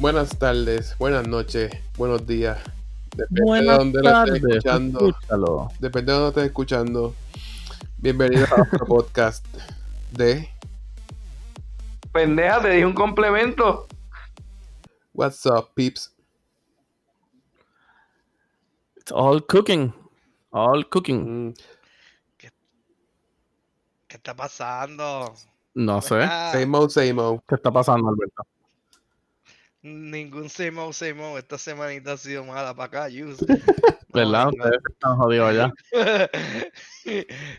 Buenas tardes, buenas noches, buenos días. Depende Buenas de dónde lo estés escuchando. escúchalo. Depende de dónde estés escuchando. Bienvenidos a otro podcast de Pendeja, te dije un complemento. What's Up, Peeps. It's all cooking. All cooking. Mm, ¿Qué está pasando? No sé. Same old, same old. ¿Qué está pasando, Alberto? Ningún semo, semo. Esta semanita ha sido mala para acá, Yus. ¿Verdad? Ustedes están jodidos allá.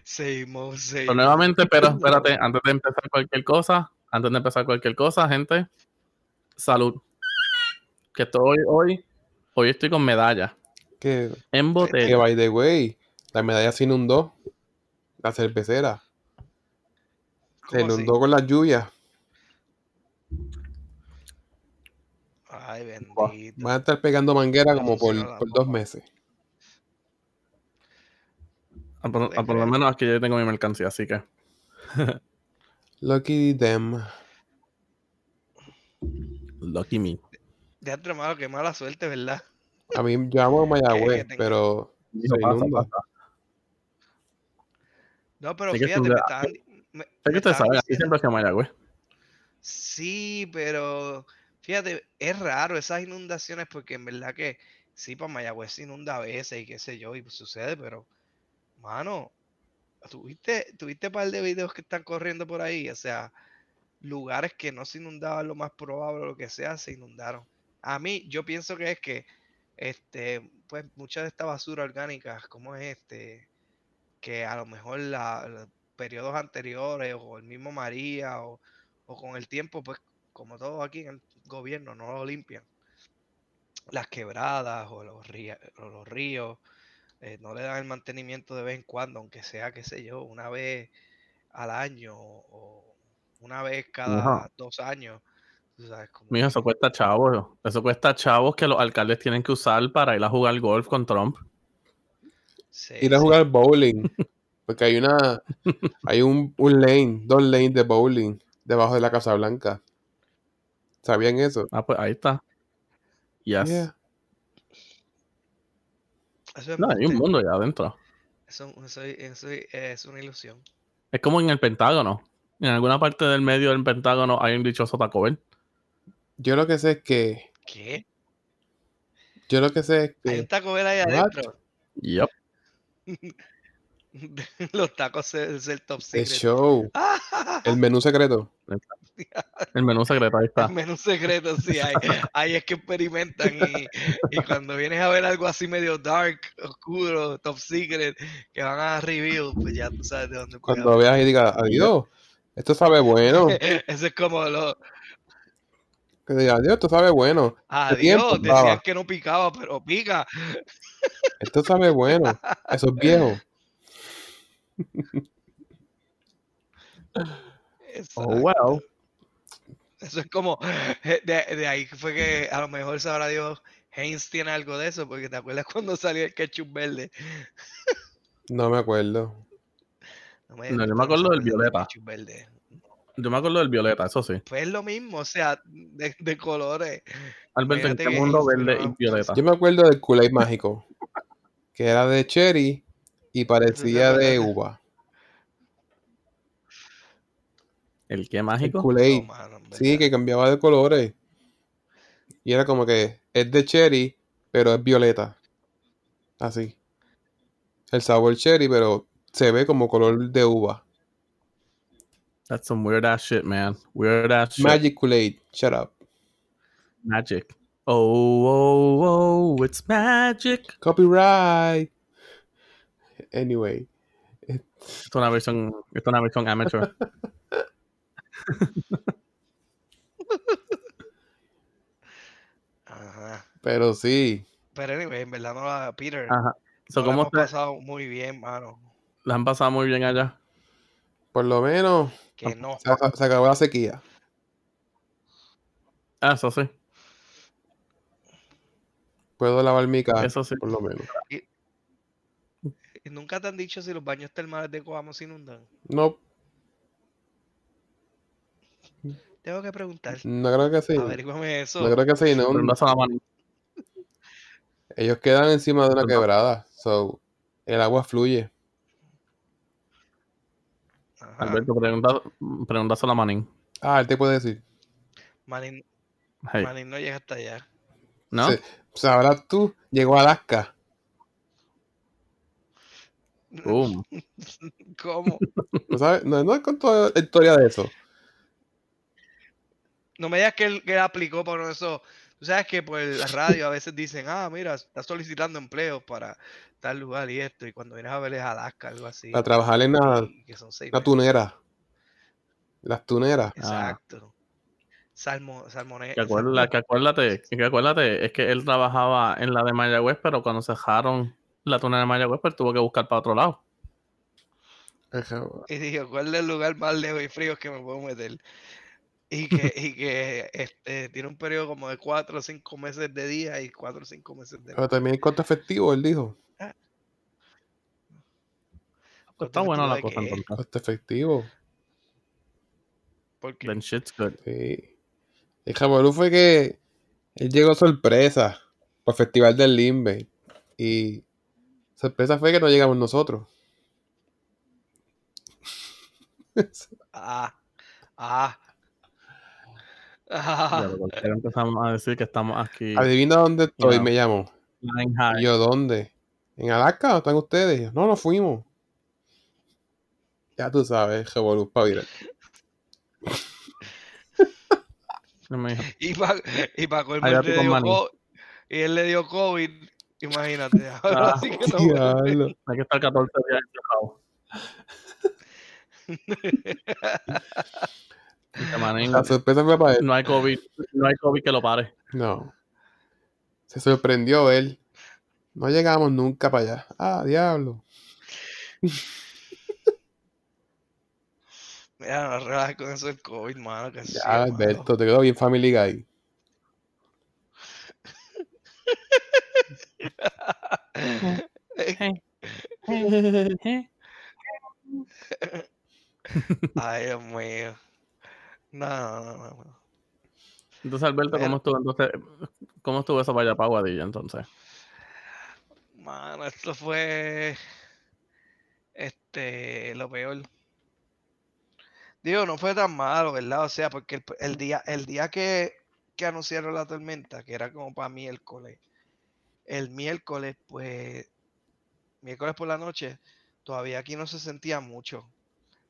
Semo, Pero semo. nuevamente, pero espérate, antes de empezar cualquier cosa, antes de empezar cualquier cosa, gente, salud. Que estoy hoy, hoy estoy con medalla Que, en que botella. by the way, la medalla se inundó. La cervecera. Se inundó con las lluvias. Ay, bendito. Van a estar pegando manguera como por, dos meses. A por, a por lo menos aquí yo tengo mi mercancía, así que. Lucky them. Lucky me. Ya entre malo, qué mala suerte, ¿verdad? A mí yo amo Mayagüez, que tenga- pero Hijo, se pasa, inunda. pasa. No, pero Es que fíjate, tú me estaban. Es que usted sabe, aquí siempre se Mayagüez. Sí, pero fíjate, es raro esas inundaciones porque en verdad que sí, para Mayagüez se inunda a veces y qué sé yo, y pues sucede, pero, mano, ¿tuviste, tuviste un par de videos que están corriendo por ahí? O sea, lugares que no se inundaban, lo más probable, lo que sea, se inundaron. A mí, yo pienso que es que, este, pues mucha de esta basura orgánica, como es este, que a lo mejor la, los periodos anteriores o el mismo María o, o con el tiempo, pues como todo aquí en el gobierno no lo limpian. Las quebradas o los, ría- o los ríos eh, no le dan el mantenimiento de vez en cuando, aunque sea, qué sé yo, una vez al año o una vez cada Ajá. dos años. tú sabes, como Mijo, que- eso cuesta chavos. Eso cuesta chavos que los alcaldes tienen que usar para ir a jugar golf con Trump. sí, Ir a sí. jugar bowling. Porque hay una. Hay un, un lane, dos lanes de bowling debajo de la Casa Blanca. ¿Sabían eso? Ah, pues ahí está. Yes. Yeah. Eso es No, hay un embuste, mundo ya adentro. eso- eso- eso es una ilusión. Es como en el Pentágono. En alguna parte del medio del Pentágono hay un dichoso Taco Bell. Yo lo que sé es que. ¿Qué? Yo lo que sé es Hay un que. taco Bell ahí adentro. Yep. Los tacos es el top El secret. show. El menú secreto. El menú secreto, ahí está. El menú secreto, sí, ahí, ahí es que experimentan y, y cuando vienes a ver algo así medio dark, oscuro, top secret, que van a reveal, pues ya tú sabes de dónde Cuando veas y digas, adiós. Esto sabe bueno. Eso es como lo, Que diga, adiós, esto sabe bueno. tiempo adiós, decían estaba. que no picaba, pero pica. Esto sabe bueno. Eso es viejo. Oh, well. Eso es como, eh, de, de ahí fue que a lo mejor sabrá Dios, Heinz tiene algo de eso, porque te acuerdas cuando salió el ketchup verde. No me acuerdo. No me, No, yo me acuerdo del violeta. ketchup verde. Yo me acuerdo del violeta, eso sí. Pues es lo mismo, o sea, de, de colores. Alberto, ¿en que mundo verde y violeta? Yo me acuerdo del Kool-Aid mágico. Que era de cherry y parecía de uva. ¿El qué El mágico? No, Sí, que cambiaba de colores. Y era como que es de cherry, pero es violeta. Así. El sabor cherry, pero se ve como color de uva. That's some weird ass shit, man. Weird ass shit. Magic Kool-Aid. Shut up. Magic. Oh, oh, oh, it's magic. Copyright. Anyway. Esto es una versión, esto es una versión amateur. Ajá. Pero sí. Pero anyway, en verdad no la Peter. Ajá. So, la ¿Cómo hemos pasado muy bien, mano. la han pasado muy bien allá? Por lo menos Que no. se, se acabó la sequía. Ah, eso sí. Puedo lavar mi casa. Eso sí. Por lo menos. Y Nunca te han dicho si los baños termales de Coamo se inundan. No. Tengo que preguntar. No creo que sí. Averígame eso. No creo que sí. No, Prendazo a la mano. ellos quedan encima de una quebrada. So, el agua fluye. Ajá. Alberto, pregunta, preguntazo a la manín. Ah, él te puede decir. Manin, Hey. Manin no llega hasta allá. ¿No? Sí. Sabrás tú, llegó a Alaska. Boom. ¿Cómo? ¿No sabes? No, no con toda la historia de eso. No me digas que él, que él aplicó por eso. Tú sabes que por la radio a veces dicen, ah, mira, está solicitando empleo para tal lugar y esto. Y cuando vienes a ver es Alaska, algo así. Para trabajar en la, y que son seis la tunera. Las tuneras. Exacto. Salmo, salmone- Que, acuérdate, que acuérdate, que acuérdate, es que él trabajaba en la de Mayagüez, pero cuando cerraron la tuna de Mayagüez, pues tuvo que buscar para otro lado. Y digo, ¿cuál es el lugar más lejos y frío que me puedo meter? Y que, y que este, tiene un periodo como de cuatro o cinco meses de día y cuatro o cinco meses de Pero también costo efectivo, él dijo. Pues está buena la ¿De cosa entonces. Costo efectivo. Porque Then shit's good. Sí. El fue que él llegó sorpresa para el Festival del Limbe. Y sorpresa fue que no llegamos nosotros. Ah, ah. Ya, Ah, empezamos a decir que estamos aquí Adivina dónde estoy, No. me llamo. Y yo, ¿dónde? ¿En Alaska o están ustedes? Y yo, no, no fuimos. Ya tú sabes, Revolú. Y y y pa colmo, Allá él tú le con dio Manny. co- y él le dio COVID. Imagínate. Ahora Ah, sí que no. Diablo. hay que estar 14 días encerrado. La sorpresa fue para él. no hay COVID, no hay COVID que lo pare. No. Se sorprendió él. No llegamos nunca para allá. Ah, diablo. Mira, no relajes con eso del COVID, mano. Que Ya, mano. Alberto, te quedó bien Family Guy. Ay, Dios mío. No, no, no, no. Entonces, Alberto, ¿cómo estuvo entonces? ¿Cómo estuvo eso para allá para Aguadilla entonces? Mano, esto fue este lo peor. Digo, no fue tan malo, ¿verdad? O sea, porque el, el día, el día que, que anunciaron la tormenta, que era como para miércoles, el miércoles, pues, miércoles por la noche, todavía aquí no se sentía mucho.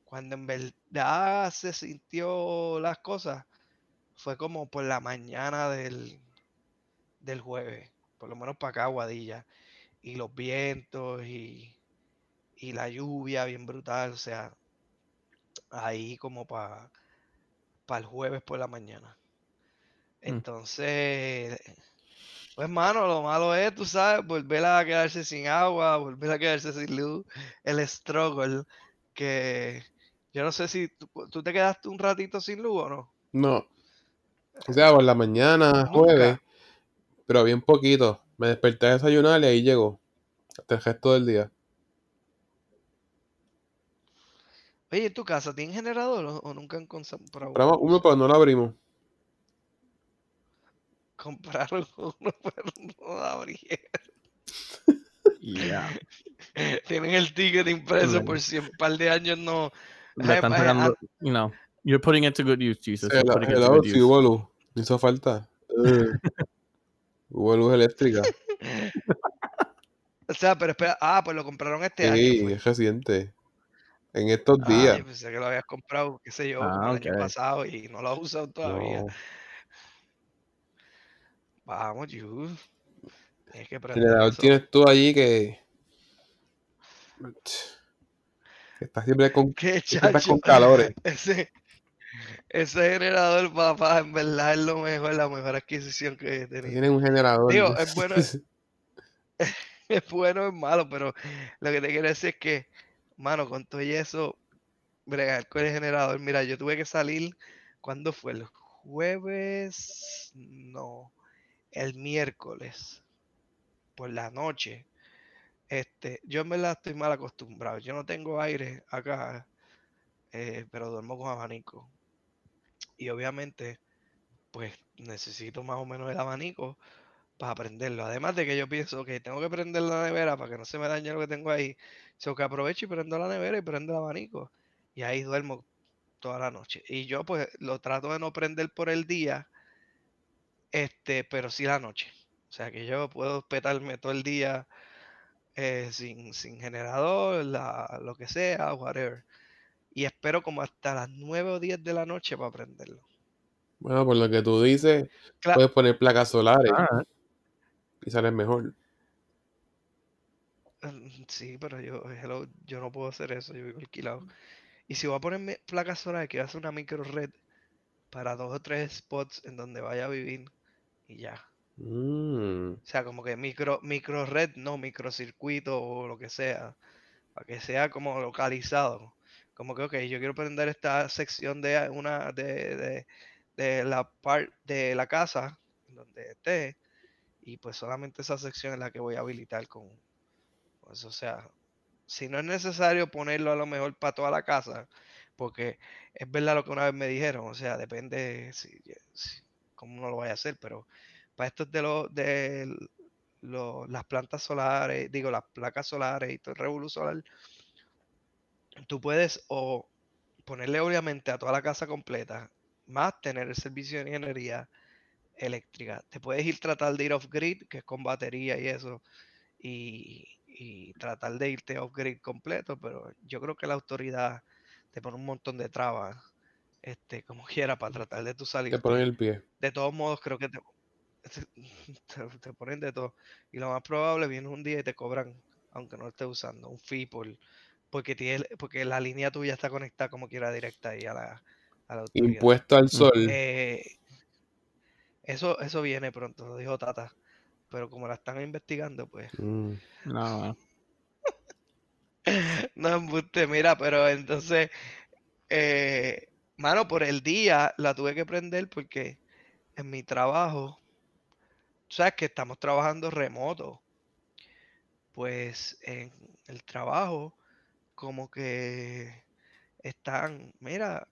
Cuando en verdad se sintió las cosas, fue como por la mañana del, del jueves, por lo menos para acá, Guadilla y los vientos y, y la lluvia bien brutal, o sea, ahí como para el jueves por la mañana. Entonces, pues mano, lo malo es, tú sabes, volver a quedarse sin agua, volver a quedarse sin luz, el struggle, que yo no sé si tú, tú te quedaste un ratito sin luz o no. No. O sea, por la mañana, jueves, Nunca. pero bien poquito. Me desperté a desayunar y ahí llegó. Hasta el resto del día. Oye, ¿en tu casa tienen generador o, o nunca han comprado? Compramos uno, pero no lo abrimos. Compraron uno, pero no lo abrieron. Yeah. Tienen el ticket impreso por 100 par de años, no. You know, you're putting it to good use, Jesus. Hello, good sí hubo luz. Me hizo falta. Eh. hubo luz eléctrica. O sea, pero espera, ah, pues lo compraron este año. Sí, fue. es reciente. En estos Ah, días. yo pensé que lo habías comprado, qué sé yo, Ah, el año pasado y no lo has usado todavía. No. Vamos, Jules. Tienes que El prender generador eso. tienes tú allí que. que está siempre con, Qué estás con calores. Ese, ese generador, papá, en verdad es lo mejor, la mejor adquisición que he tenido. Tienes un generador. Digo, es bueno, es bueno, es malo, pero lo que te quiero decir es que, mano, con todo y eso, bregar con el generador, mira, yo tuve que salir, ¿cuándo fue? ¿El jueves? No, el miércoles, por la noche. Este, yo en verdad estoy mal acostumbrado, yo no tengo aire acá, eh, pero duermo con abanico. y obviamente, pues necesito más o menos el abanico para prenderlo. Además de que yo pienso que tengo que prender la nevera para que no se me dañe lo que tengo ahí. So que aprovecho y prendo la nevera y prendo el abanico. Y ahí duermo toda la noche. Y yo pues lo trato de no prender por el día, este, pero sí la noche. O sea que yo puedo petarme todo el día eh, sin, sin generador, la, lo que sea, whatever. Y espero como hasta las 9 o 10 de la noche para prenderlo. Bueno, por lo que tú dices, puedes poner placas solares Ah, y sales mejor. Mm, Sí, pero yo, hello, yo no puedo hacer eso, yo vivo alquilado. Y si voy a ponerme placas solares, quiero hacer una micro red para dos o tres spots en donde vaya a vivir y ya. Mm, O sea, como que micro, micro red, no microcircuito o lo que sea, para que sea como localizado. Como que, ok, yo quiero prender esta sección de una de, de, de la parte de la casa donde esté, y pues solamente esa sección es la que voy a habilitar con, eso. O sea, si no es necesario ponerlo a lo mejor para toda la casa, porque es verdad lo que una vez me dijeron, o sea, depende si, si- cómo uno lo vaya a hacer, pero para esto de, lo, de las plantas solares, digo, las placas solares y todo el revolú solar, tú puedes o ponerle obviamente a toda la casa completa, más tener el servicio de energía eléctrica. Te puedes ir tratar de ir off grid, que es con batería y eso, y, y tratar de irte off grid completo, pero yo creo que la autoridad te pone un montón de trabas, este, como quiera, para tratar de tú te salir. ponen el pie. De todos modos, creo que te, te, te ponen de todo. Y lo más probable, viene un día y te cobran, aunque no lo estés usando, un fee por, porque, tiene, porque la línea tuya está conectada como quiera directa ahí a la, a la autoridad. Impuesto al sol. Eh, eso, eso viene pronto, lo dijo Tata. Pero como la están investigando, pues. Mm, no, no. No embuste, mira, pero entonces, eh, mano, por el día la tuve que prender porque en mi trabajo, tú sabes que estamos trabajando remoto. Pues en el trabajo, como que están, mira,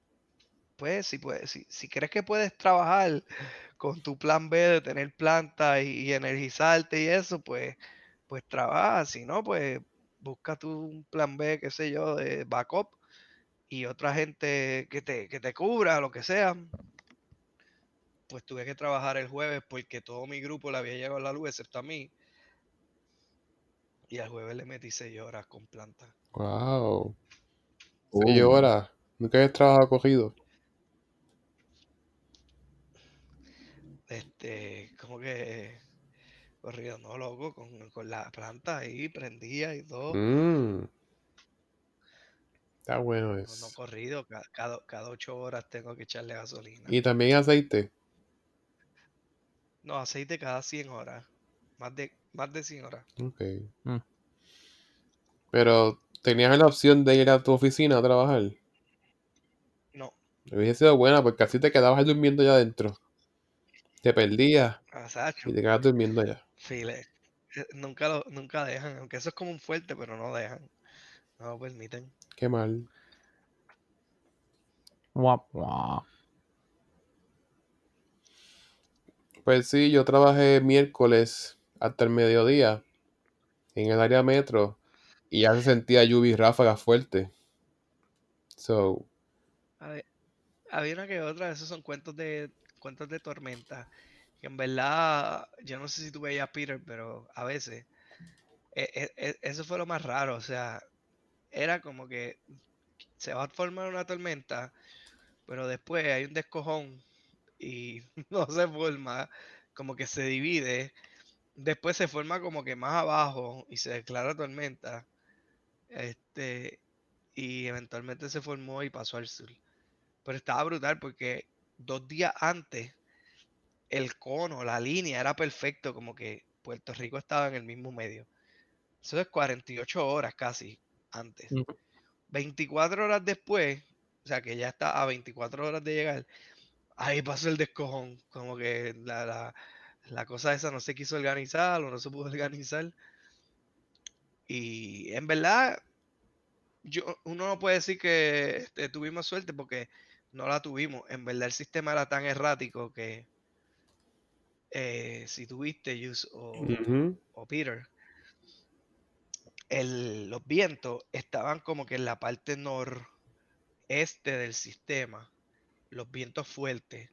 pues si puedes, si, si crees que puedes trabajar con tu plan B de tener planta y, energizarte y eso, pues, pues trabaja. Si no, pues busca tú un plan B, qué sé yo, de backup y otra gente que te, que te cubra, lo que sea. Pues tuve que trabajar el jueves porque todo mi grupo le había llegado la luz, excepto a mí. Y al jueves le metí seis horas con planta. wow. Uh. Seis horas. Nunca habías trabajado cogido. Este, como que corrido, no, loco, con, con la planta ahí prendía y todo. Mm. Está bueno No, no eso. corrido, ca- cada, cada ocho horas tengo que echarle gasolina. Y también aceite. No, aceite cada 100 horas. Más de, más de 100 horas. Ok. Mm. Pero tenías la opción de ir a tu oficina a trabajar. No, Hubiese sido buena porque así te quedabas durmiendo allá adentro. Te perdías a Sacho, y te quedabas durmiendo allá. file. eh, Nunca lo, nunca dejan, aunque eso es como un fuerte, pero no dejan. No lo permiten. Qué mal. Guap, guap. Pues sí, yo trabajé miércoles hasta el mediodía en el área metro y ya se sentía lluvia y ráfagas fuertes. So, Había, había una que otra, esos son cuentos de cuentos de tormenta. Que en verdad, yo no sé si tú veías a Peter, pero a veces e- e- e- eso fue lo más raro. O sea, era como que se va a formar una tormenta, pero después hay un descojón y no se forma, como que se divide. Después se forma como que más abajo y se declara tormenta. Este, y eventualmente se formó y pasó al sur. Pero estaba brutal porque dos días antes el cono, la línea era perfecto, como que Puerto Rico estaba en el mismo medio. Eso es 48 horas casi antes. Ujú. 24 horas después, o sea que ya está a 24 horas de llegar, ahí pasó el descojón, como que la, la, la cosa esa no se quiso organizar o no se pudo organizar. Y en verdad, yo, uno no puede decir que este, tuvimos suerte porque no la tuvimos. En verdad el sistema era tan errático que eh, si tuviste Yus o, o Peter, el- los vientos estaban como que en la parte noreste del sistema, los vientos fuertes,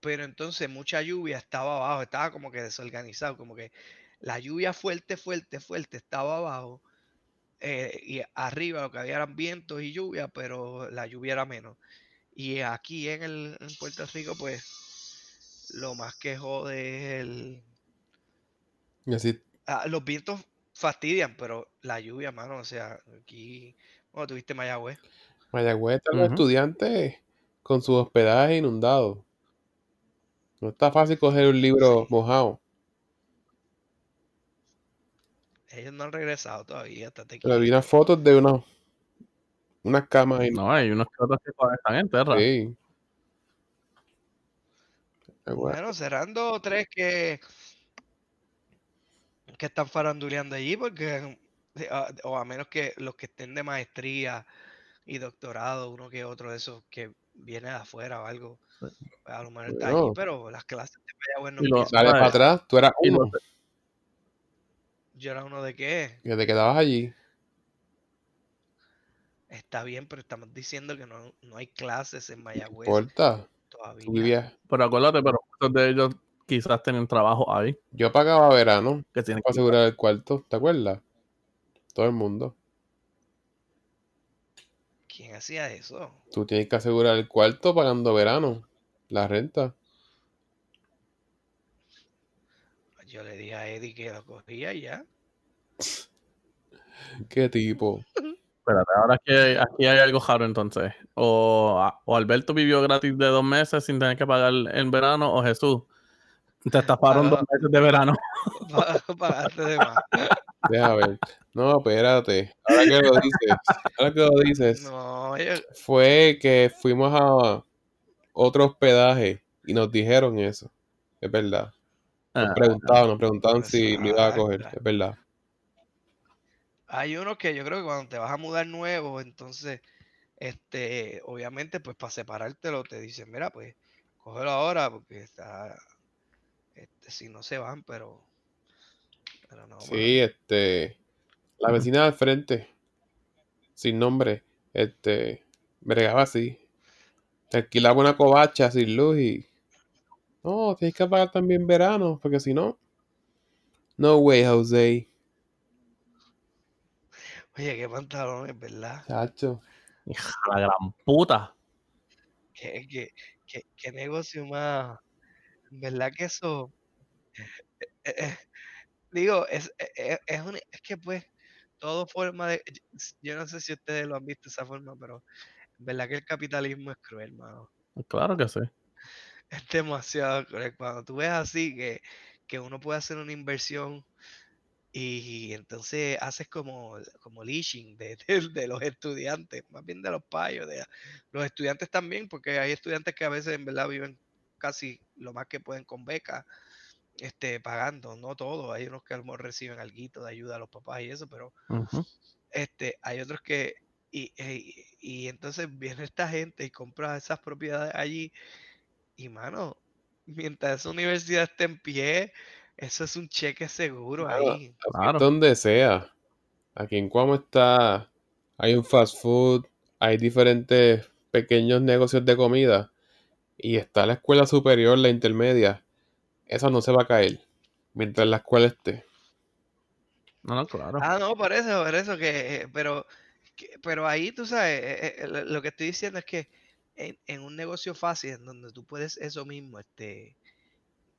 pero entonces mucha lluvia estaba abajo, estaba como que desorganizado, como que la lluvia fuerte, fuerte, fuerte estaba abajo eh, y arriba lo que había eran vientos y lluvia, pero la lluvia era menos. Y aquí en, el, en Puerto Rico, pues lo más que jode es el, Y así, Ah, los vientos fastidian, pero la lluvia, mano, o sea, aquí, bueno, tuviste Mayagüez. Mayagüez están los Ujú. estudiantes con sus hospedajes inundados. No está fácil coger un libro Sí. mojado. Ellos no han regresado todavía, estate Pero vi unas fotos de unos, unas camas en... No, hay unos que otros que todavía están en tierra. Sí. Bueno, serán dos o tres que, que están faranduleando allí, porque, eh, ah, o a menos que los que estén de maestría y doctorado, uno que otro de esos que viene de afuera o algo, pues, a lo mejor está allí, pero las clases de Mayagüez no Y. Dale Ay. para atrás, tú eras uno. Yo era uno de qué, Que te quedabas allí. está bien, pero estamos diciendo que no, no hay clases en No Mayagüez importa. todavía. Pero acuérdate, pero muchos de ellos quizás tienen trabajo ahí. Yo pagaba verano Que tienen para que asegurar el cuarto. ¿Te acuerdas? Todo el mundo. ¿Quién hacía eso? Tú tienes que asegurar el cuarto pagando verano. La renta. Yo le dije a Eddie que lo cogía y ya. ¿Qué tipo? Espérate, ahora aquí hay, aquí hay algo raro entonces. O, o Alberto vivió gratis de dos meses sin tener que pagar en verano, o Jesús. Te estafaron dos meses de verano. Pagaste de más. Deja ver. No, espérate. Ahora que lo dices. Ahora que lo dices. No, yo- Fue que fuimos a otro hospedaje y nos dijeron eso. Es verdad. Nos Ah, preguntaban, nos preguntaban si lo iba a coger. Es verdad. hay unos que yo creo que cuando te vas a mudar nuevo, entonces, este, obviamente, pues para separártelo te dicen, mira, pues, cógelo ahora porque está, este, si no se van, pero, pero no, Sí, este. La vecina del frente, sin nombre, este. Bregaba así. Te alquilaba una covacha sin luz y. No, tienes que pagar también verano, porque si no. No way, Jose. Oye, qué pantalones, ¿verdad? Chacho. hija la gran puta. Qué, qué, qué, qué negocio más, ¿verdad que eso? Eh, eh, digo, es, eh, eh, es, un- es que pues todo forma de, yo no sé si ustedes lo han visto de esa forma, pero en verdad que el capitalismo es cruel, mano. Claro que sí. Es demasiado cruel. Cuando tú ves así que, que uno puede hacer una inversión y, entonces haces como, como leashing de, de- de los estudiantes, más bien de los payos, de los estudiantes también, porque hay estudiantes que a veces en verdad viven casi lo más que pueden con becas, este, pagando, no todos, hay unos que a lo mejor reciben algo de ayuda a los papás y eso, pero este, hay otros que, y, y- y entonces viene esta gente y compra esas propiedades allí, y mano, mientras esa universidad esté en pie, eso es un cheque seguro Claro. ahí. Claro. Donde sea. Aquí en Cuamo está. Hay un fast food. Hay diferentes pequeños negocios de comida. Y está la escuela superior, la intermedia. Eso no se va a caer. Mientras la escuela esté. No, no, claro. Ah, no, por eso, por eso que, eh, pero, que- pero ahí tú sabes, eh, eh, lo lo que estoy diciendo es que en, en un negocio fácil, en donde tú puedes eso mismo, este,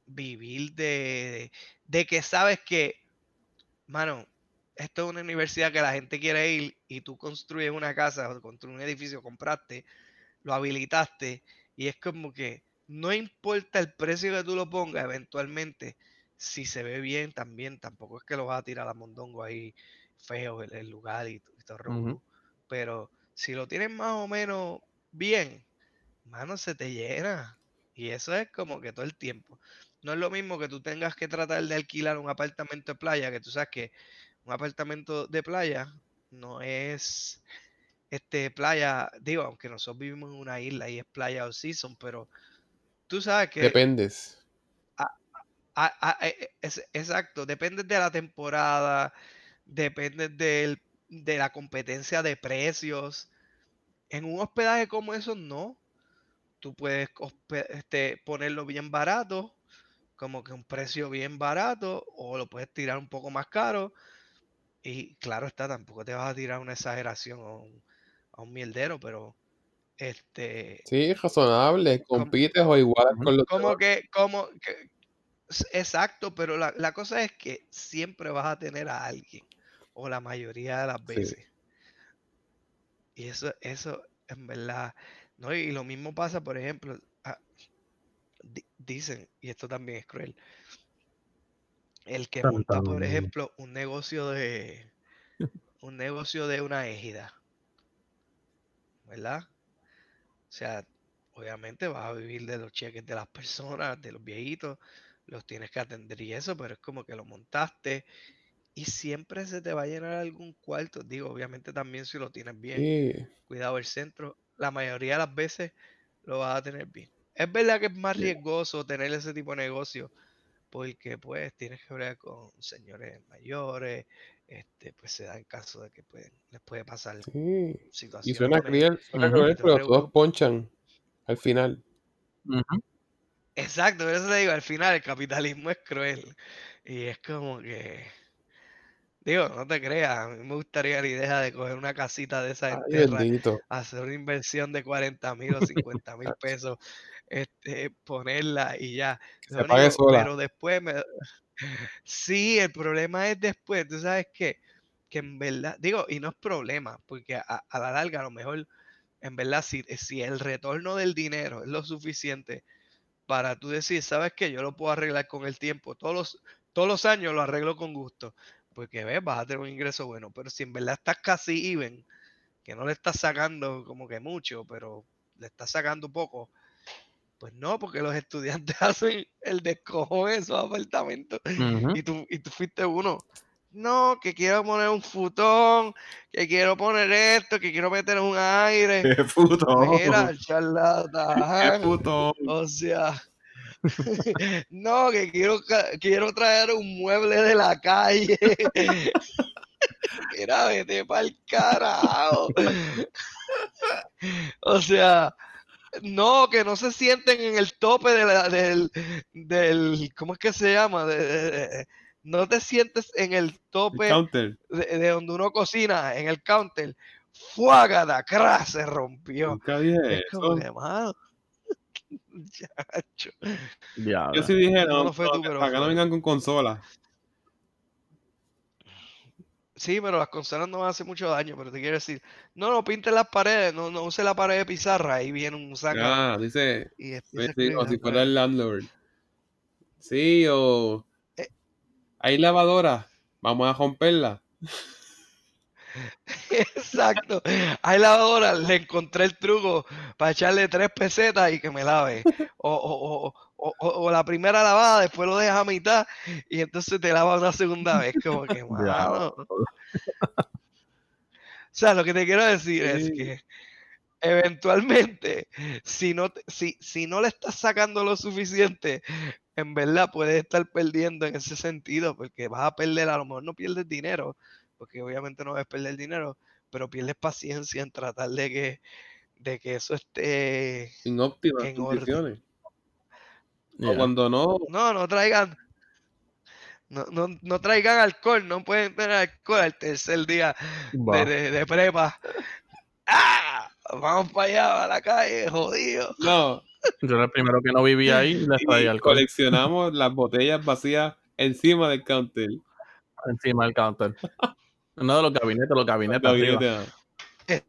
vivir de, de que sabes que, mano, esto es una universidad que la gente quiere ir y tú construyes una casa o construyes un edificio, compraste, lo habilitaste y es como que no importa el precio que tú lo pongas, eventualmente, si se ve bien también, tampoco es que lo vas a tirar a mondongo ahí feo el, el lugar y, y todo revolú, pero si lo tienes más o menos bien, mano, se te llena. Y eso es como que todo el tiempo. No es lo mismo que tú tengas que tratar de alquilar un apartamento de playa, que tú sabes que un apartamento de playa no es este, playa, digo, aunque nosotros vivimos en una isla y es playa all season, pero tú sabes que... Dependes. a- a- e- es- exacto, depende de la temporada, depende del- de la competencia de precios. En un hospedaje como eso, no. Tú puedes este, ponerlo bien barato, como que un precio bien barato, o lo puedes tirar un poco más caro. Y claro está, tampoco te vas a tirar una exageración a un, a un mierdero, pero este, Sí, razonable. Como- Compites o igualas Ujú. con los como que, como que, exacto, pero la, la cosa es que siempre vas a tener a alguien, o la mayoría de las Sí. veces. Y eso, eso, en verdad, ¿no? Y lo mismo pasa, por ejemplo, ah, di- dicen, y esto también es cruel, el que monta, por ejemplo, un negocio de, un negocio de una égida, ¿verdad? O sea, obviamente vas a vivir de los cheques de las personas, de los viejitos, los tienes que atender y eso, pero es como que lo montaste y siempre se te va a llenar algún cuarto. Digo, obviamente también si lo tienes bien, Sí. cuidado el centro, la mayoría de las veces lo vas a tener bien. Es verdad que es más Sí. riesgoso tener ese tipo de negocio porque pues tienes que hablar con señores mayores, este, pues se da el caso de que pueden, les puede pasar Sí. Y situaciones. suena cruel, suena cruel, pero preocupa. todos ponchan al final. Exacto, por eso te digo, al final el capitalismo es cruel. Y es como que, digo, no te creas, a mí me gustaría la idea de coger una casita de esa en Ay, tierra, bendito. hacer una inversión de 40 mil o 50 mil pesos, este, ponerla y ya. Único, pero después me... Sí, el problema es después, tú sabes qué, que en verdad, digo, y no es problema, porque a, a la larga a lo mejor, en verdad, si, si el retorno del dinero es lo suficiente para tú decir, sabes que yo lo puedo arreglar con el tiempo, todos los, todos los años lo arreglo con gusto, porque ves, vas a tener un ingreso bueno, pero si en verdad estás casi even, que no le estás sacando como que mucho, pero le estás sacando poco, pues no, porque los estudiantes hacen el descojo en esos apartamentos y tú, y tú fuiste uno. No, que quiero poner un futón, que quiero poner esto, que quiero meter un aire. Qué puto. Mira, charlatán. puto. O sea, no, que quiero, quiero traer un mueble de la calle. Mira, vete pa'l carajo. O sea, no, que no se sienten en el tope de la- del, del, ¿cómo es que se llama? De- de- de- no te sientes en el tope Counter. de, de donde uno cocina, en el counter. Fuágata, cra, se rompió. Nunca dije Es como eso. chacho. Yo sí dije, No, no, no fue no, tú, que pero para acá no vengan con consolas. Sí, pero las consolas no van a hacer mucho daño, pero te quiero decir, no, no pintes las paredes, no, no use la pared de pizarra, ahí viene un saca Ah, dice, y pues sí, o si fuera el landlord. Sí, o Eh. hay lavadora, vamos a romperla. Exacto. Ahí lavadora le encontré el truco para echarle tres pesetas y que me lave. O, o, o, o, o- la primera lavada, después lo dejas a mitad y entonces te lava una segunda vez. Como que, mano. O sea, lo que te quiero decir es que eventualmente, si no, si, si no le estás sacando lo suficiente, en verdad puedes estar perdiendo en ese sentido, porque vas a perder, a lo mejor no pierdes dinero, porque obviamente no vas a perder dinero, pero pierdes paciencia en tratar de que, de que eso esté... En óptimas En orden. Yeah. O cuando no, No, no traigan... No, no, no traigan alcohol, no pueden tener alcohol al tercer día de, de, de prepa. ¡Ah! Vamos para allá, a la calle, jodido. no, Yo era el primero que no vivía ahí y les traía alcohol coleccionamos las botellas vacías encima del counter. encima del counter. No de los gabinetes, los gabinetes arriba. Gabinete,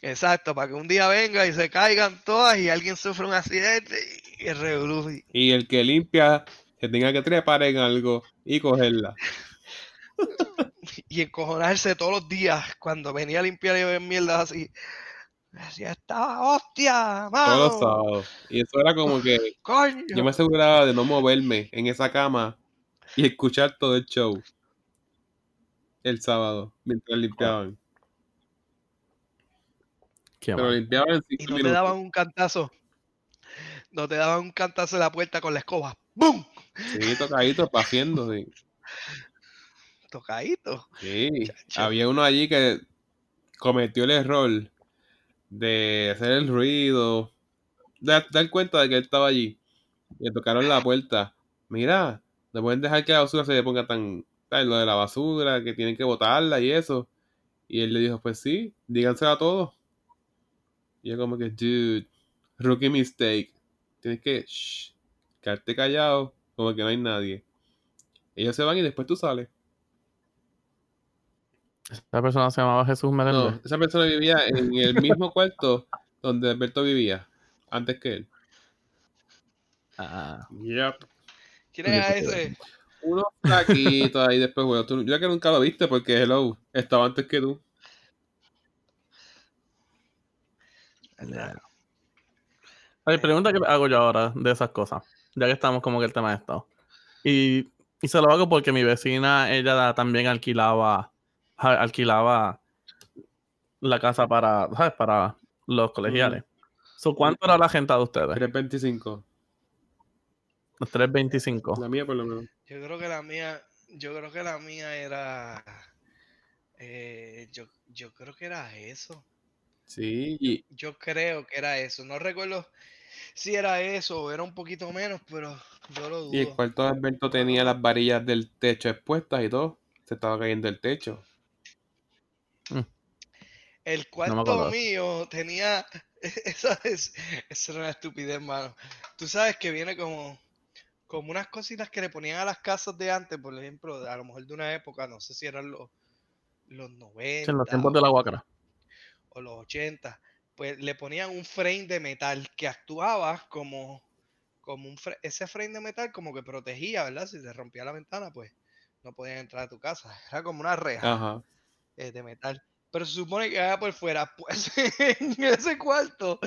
Exacto, para que un día venga y se caigan todas y alguien sufra un accidente y, y el revolú. Y el que limpia se tenga que trepar en algo y cogerla. y encojonarse todos los días cuando venía a limpiar y ver mierdas así. Decía, esta hostia, Todos los mano, sábados. Y eso era como que coño. yo me aseguraba de no moverme en esa cama y escuchar todo el show el sábado mientras limpiaban. Qué Pero mal. limpiaban en Y cinco no te minutos. daban un cantazo. No te daban un cantazo en la puerta con la escoba. ¡Bum! Sí, tocaditos, pajiendo, sí. Tocadito. Sí, Chacho. había uno allí que cometió el error de hacer el ruido, de dar cuenta de que él estaba allí. Le tocaron la puerta. Mira, no pueden dejar que la basura se le ponga tan... Lo de la basura, que tienen que botarla y eso. Y él le dijo, pues sí, díganselo a todos. Y yo como que, dude, rookie mistake. Tienes que, shh, quedarte callado, como que no hay nadie. Ellos se van y después tú sales. Esa persona se llamaba Jesús Meléndez. No, esa persona vivía en el mismo cuarto donde Alberto vivía, antes que él. Ah, Yep. ¿Quién era ese? Unos taquitos ahí después, bueno, tú, yo que nunca lo viste porque hello, estaba antes que tú. ¿Verdad? Hay pregunta que hago yo ahora de esas cosas, ya que estamos como que el tema de esto. Y, y se lo hago porque mi vecina, ella también alquilaba, alquilaba la casa para, ¿sabes? Para los colegiales. So, ¿Cuánto era la gente de ustedes? 325. Los 325. La mía por lo menos. Yo creo que la mía, yo creo que la mía era, eh, yo, yo creo que era eso. Sí, Yo creo que era eso. No recuerdo si era eso o era un poquito menos, pero yo lo y el dudo. cuarto de Alberto tenía las varillas del techo expuestas y todo. Se estaba cayendo el techo. El me cuarto mío tenía. Esa es, esa era una estupidez, mano. Tú sabes que viene como, como unas cositas que le ponían a las casas de antes, por ejemplo, a lo mejor de una época, no sé si eran los, los 90 En los tiempos de la guacara. o los 80, pues le ponían un frame de metal que actuaba como, como un fre- ese frame de metal como que protegía, ¿verdad? Si se rompía la ventana, pues no podían entrar a tu casa. Era como una reja Ajá. eh, de metal. Pero se supone que era por fuera. Pues en ese cuarto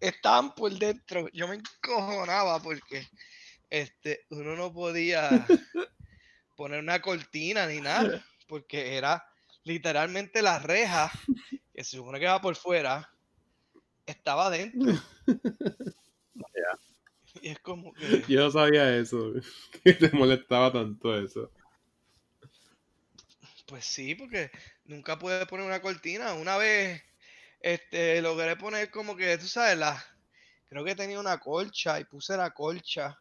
estaban por dentro. Yo me encojonaba porque este, uno no podía poner una cortina ni nada. Porque era literalmente la reja que se supone que va por fuera. Estaba dentro. Y es como que. Yo no sabía eso. Que te molestaba tanto eso. Pues sí, porque nunca pude poner una cortina. Una vez este, logré poner como que, tú sabes, la, creo que tenía una colcha y puse la colcha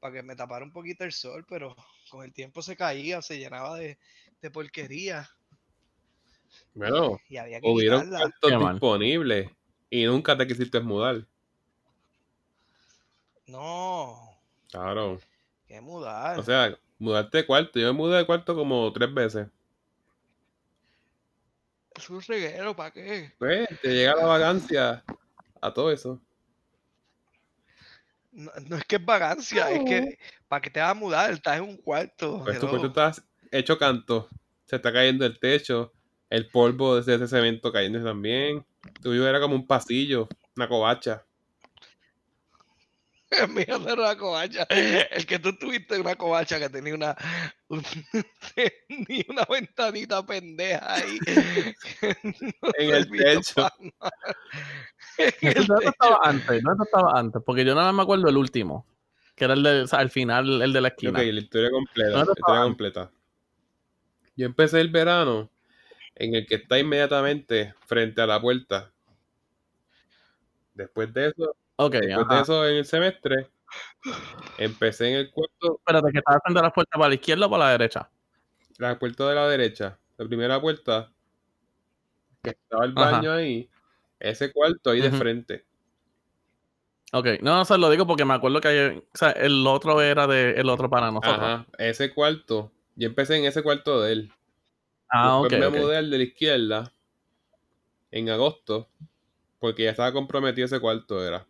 para que me tapara un poquito el sol, pero con el tiempo se caía, se llenaba de, de porquería Bueno, y había que hubieron disponibles y nunca te quisiste mudar. No, Claro. que mudar. O sea, mudarte de cuarto. Yo me mudé de cuarto como tres veces. es un reguero, ¿para qué? Pues, te llega la vagancia a todo eso. No, no es que es vagancia, es que para que te vas a mudar, estás en un cuarto. Pues tu cuarto estás hecho canto. Se está cayendo el techo. El polvo de ese cemento cayendo también. Tuyo era como un pasillo, una covacha. El mío no era una covacha. El que tú tuviste era una covacha que tenía una, un- tenía una ventanita pendeja ahí. no En el techo. En el ¿Dónde estaba antes? ¿Dónde estaba antes? Porque yo nada más me acuerdo el último. Que era el de, o sea, al final, el de la Ok, esquina. la historia completa. ¿Dónde La historia completa. Yo empecé el verano en el que está inmediatamente frente a la puerta. Después de eso, Ok, después de eso en el semestre, empecé en el cuarto, Espérate, que estaba frente a la puerta para la izquierda o para la derecha. la puerta de la derecha, la primera puerta, que estaba el Ajá. baño ahí, ese cuarto ahí de frente. Ok, no, no, se lo digo porque me acuerdo que hay- o sea, el otro era de el otro para nosotros. Ajá, ese cuarto. Yo empecé en ese cuarto de él. Ah. Después me ok. mudé al de la izquierda en agosto, porque ya estaba comprometido ese cuarto, era.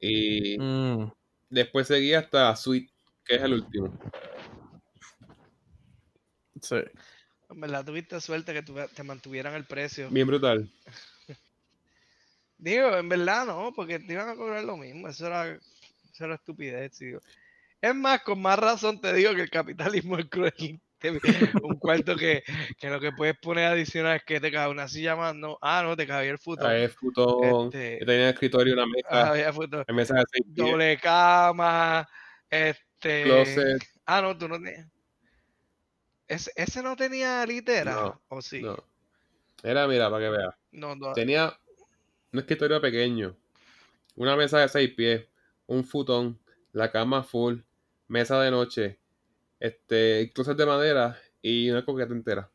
Y Mm, después seguí hasta Suite, que es el último. sí. En verdad tuviste suerte que te mantuvieran el precio. Bien brutal. Digo, en verdad no, porque te iban a cobrar lo mismo. Eso era, eso era estupidez, digo. Es más, con más razón te digo que el capitalismo es cruel. un cuarto que, que lo que puedes poner adicional es que te cabe una silla más, no, ah, no, te cabía el futón. Trae futón, Este, yo tenía escritorio y una mesa, había futón. mesa de seis pies, doble cama, este, closet, ah, no, tú no tenías. ¿Ese, ese no tenía litera? No, ¿O sí? no. Era, mira, para que veas. No, no. Tenía un escritorio pequeño, una mesa de seis pies, un futón, la cama full, mesa de noche, este, closet de madera y una coqueta entera.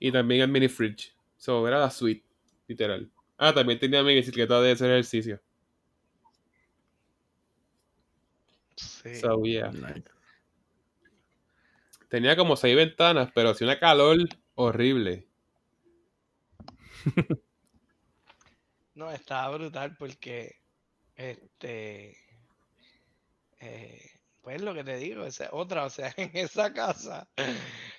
Y también el mini fridge. So, era la suite, literal. Ah, también tenía mi bicicleta de hacer ejercicio. Sí. So, yeah. Nice. Tenía como seis ventanas, pero hacía una calor horrible. No, estaba brutal porque, este, eh, pues lo que te digo, esa es otra, o sea, en esa casa,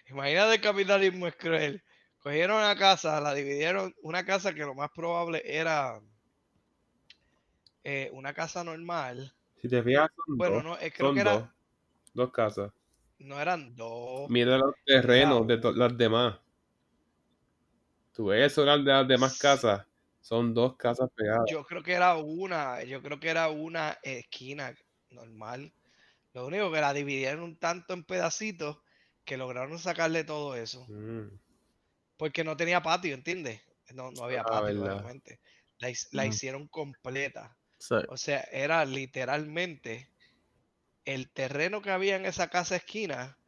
imagínate el capitalismo es cruel. Cogieron una casa, la dividieron, una casa que lo más probable era eh, una casa normal. Si te fijas, son Bueno, dos. no, eh, creo son que era, dos. Dos casas. no eran dos. Mira los terrenos de las demás. Tú ves eso, de las demás casas. Son dos casas pegadas. Yo creo que era una, yo creo que era una esquina normal. Lo único que la dividieron un tanto en pedacitos que lograron sacarle todo eso. Mm. Porque no tenía patio, ¿entiendes? No, no había Ah, patio, obviamente. La, la Mm. hicieron completa. Sí. O sea, era literalmente el terreno que había en esa casa esquina,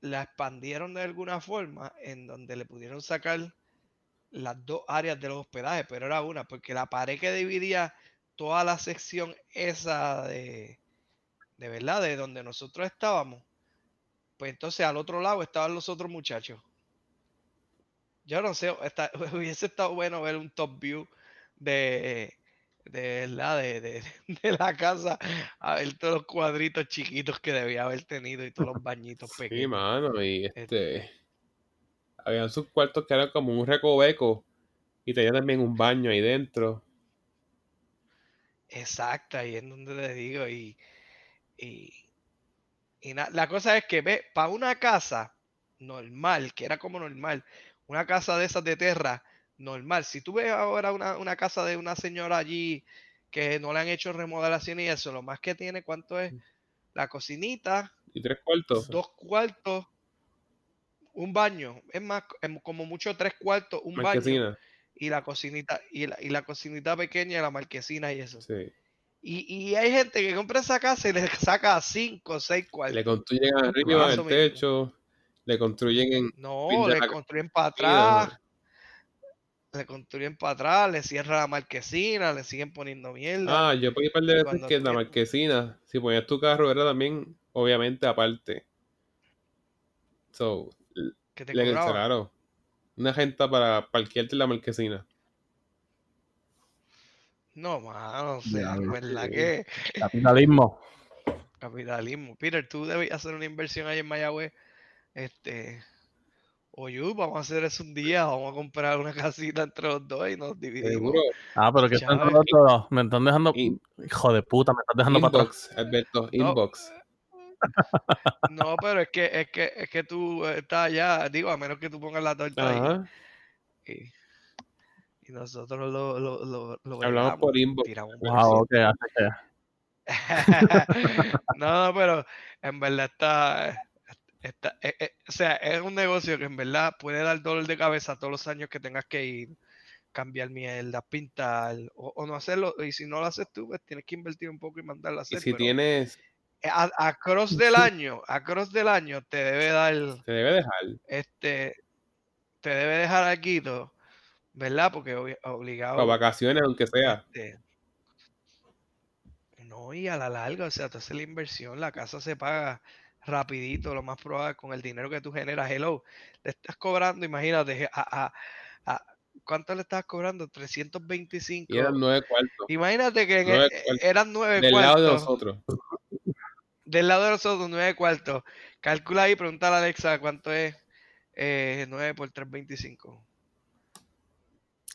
la expandieron de alguna forma en donde le pudieron sacar las dos áreas de los hospedajes, pero era una, porque la pared que dividía toda la sección esa de, de verdad, de donde nosotros estábamos, pues entonces al otro lado estaban los otros muchachos. Yo no sé, está- hubiese estado bueno ver un top view de, de verdad, de, de- de la casa, a ver todos los cuadritos chiquitos que debía haber tenido y todos los bañitos Sí, pequeños. mano, y este. Habían sus cuartos que eran como un recoveco. Y tenía también un baño ahí dentro. Exacto, ahí es donde le digo. Y, y, y na- la cosa es que ve, para una casa normal, que era como normal, una casa de esas de tierra normal. Si tú ves ahora una, una casa de una señora allí que no le han hecho remodelación y eso, lo más que tiene, ¿cuánto es? La cocinita, Y tres cuartos. dos cuartos, un baño. Es más, em- como mucho tres cuartos, un baño Marquesina. y la cocinita, y la, y la cocinita pequeña, la marquesina y eso. Sí. Y, y hay gente que compra esa casa y le saca cinco o seis Le cuartos. construyen arriba Eso el mismo. techo. Le construyen en. No, le construyen para atrás, le construyen para atrás, le cierran la marquesina, le siguen poniendo mierda. Ah, yo podía par de veces que en la marquesina, si ponías tu carro, era también, obviamente, aparte. So, que te le claro. Una gente para parquearte en la marquesina. No, mano, o sea, ¿verdad sí. que Capitalismo. capitalismo? Peter, tú debes hacer una inversión ahí en Mayagüez. Este, oye, vamos a hacer eso un día, vamos a comprar una casita entre los dos y nos dividimos. Seguro. Ah, pero que están todos todos. Me están dejando. In- Hijo de puta, me están dejando para atrás. Inbox, Alberto, inbox. No, pero es que, es que, es que tú estás allá, digo, a menos que tú pongas la torta ahí. Y, y nosotros lo, lo, lo, lo Hablamos por inbox. tiramos un Wow, ok, así que. no, no, pero en verdad está, está eh, eh, o sea, es un negocio que en verdad puede dar dolor de cabeza todos los años que tengas que ir, cambiar mierda, pintar, o, o no hacerlo, y si no lo haces tú, pues tienes que invertir un poco y mandarlo a Y hacer. si pero tienes, a, a cross del año, a cross del año te debe dar te debe dejar. este te debe dejar aquí, ¿verdad? Porque obligado. vacaciones, aunque sea. este, no, y a la larga, o sea, tú haces la inversión, la casa se paga rapidito, lo más probable con el dinero que tú generas. Hello, le estás cobrando, imagínate, a, a- a- ¿cuánto le estás cobrando? 325. Y eran nueve cuartos. Imagínate que nueve cuartos. eran nueve Del lado de cuartos. nosotros. Del lado de nosotros, nueve cuartos. Calcula ahí, pregúntale a Alexa cuánto es eh, 9 por 325.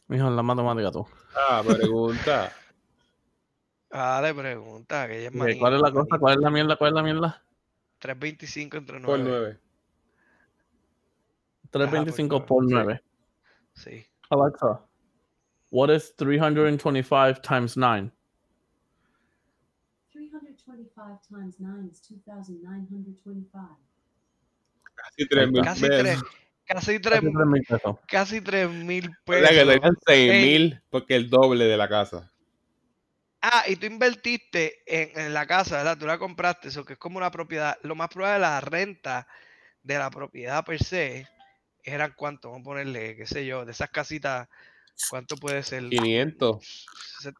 Mijo, la matemática tú. Ah, pregunta. Ah, le pregunta, que ella es ¿Cuál es la cosa? ¿Cuál es la mierda? ¿Cuál es la mierda? 325 entre 9. Por 9. 325 por por nueve. 9. Sí. Alexa, what is 325 times 9? 325 times 9 is 2,925. Casi 3 mil Casi pesos. 3, casi 3, Casi 3 mil pesos. casi 3 mil O sea que pesos. tenían 6 Ey. mil porque el doble de la casa. Ah, y tú invertiste en, en la casa, ¿verdad? Tú la compraste, eso que es como una propiedad. Lo más probable, la renta de la propiedad per se eran cuánto, vamos a ponerle, qué sé yo, de esas casitas, ¿cuánto puede ser? 500. Se-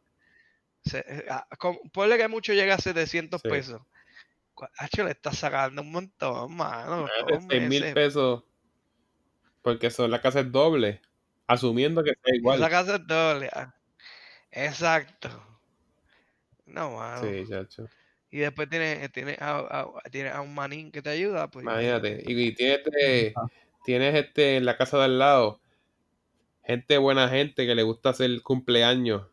se- eh, ah, con- ponle que mucho llega a 700 Sí. pesos. Hacho, le estás sacando un montón, mano. dos 6 mil pesos. Porque son la casa es doble. Asumiendo que sea igual. Esa casa es doble. ah. Exacto. No, mano. Sí, chacho. Y después tienes tiene a, a- tienes a un manín que te ayuda. Pues Imagínate. Y, y tienes, este, tienes este en la casa de al lado. Gente buena gente que le gusta hacer cumpleaños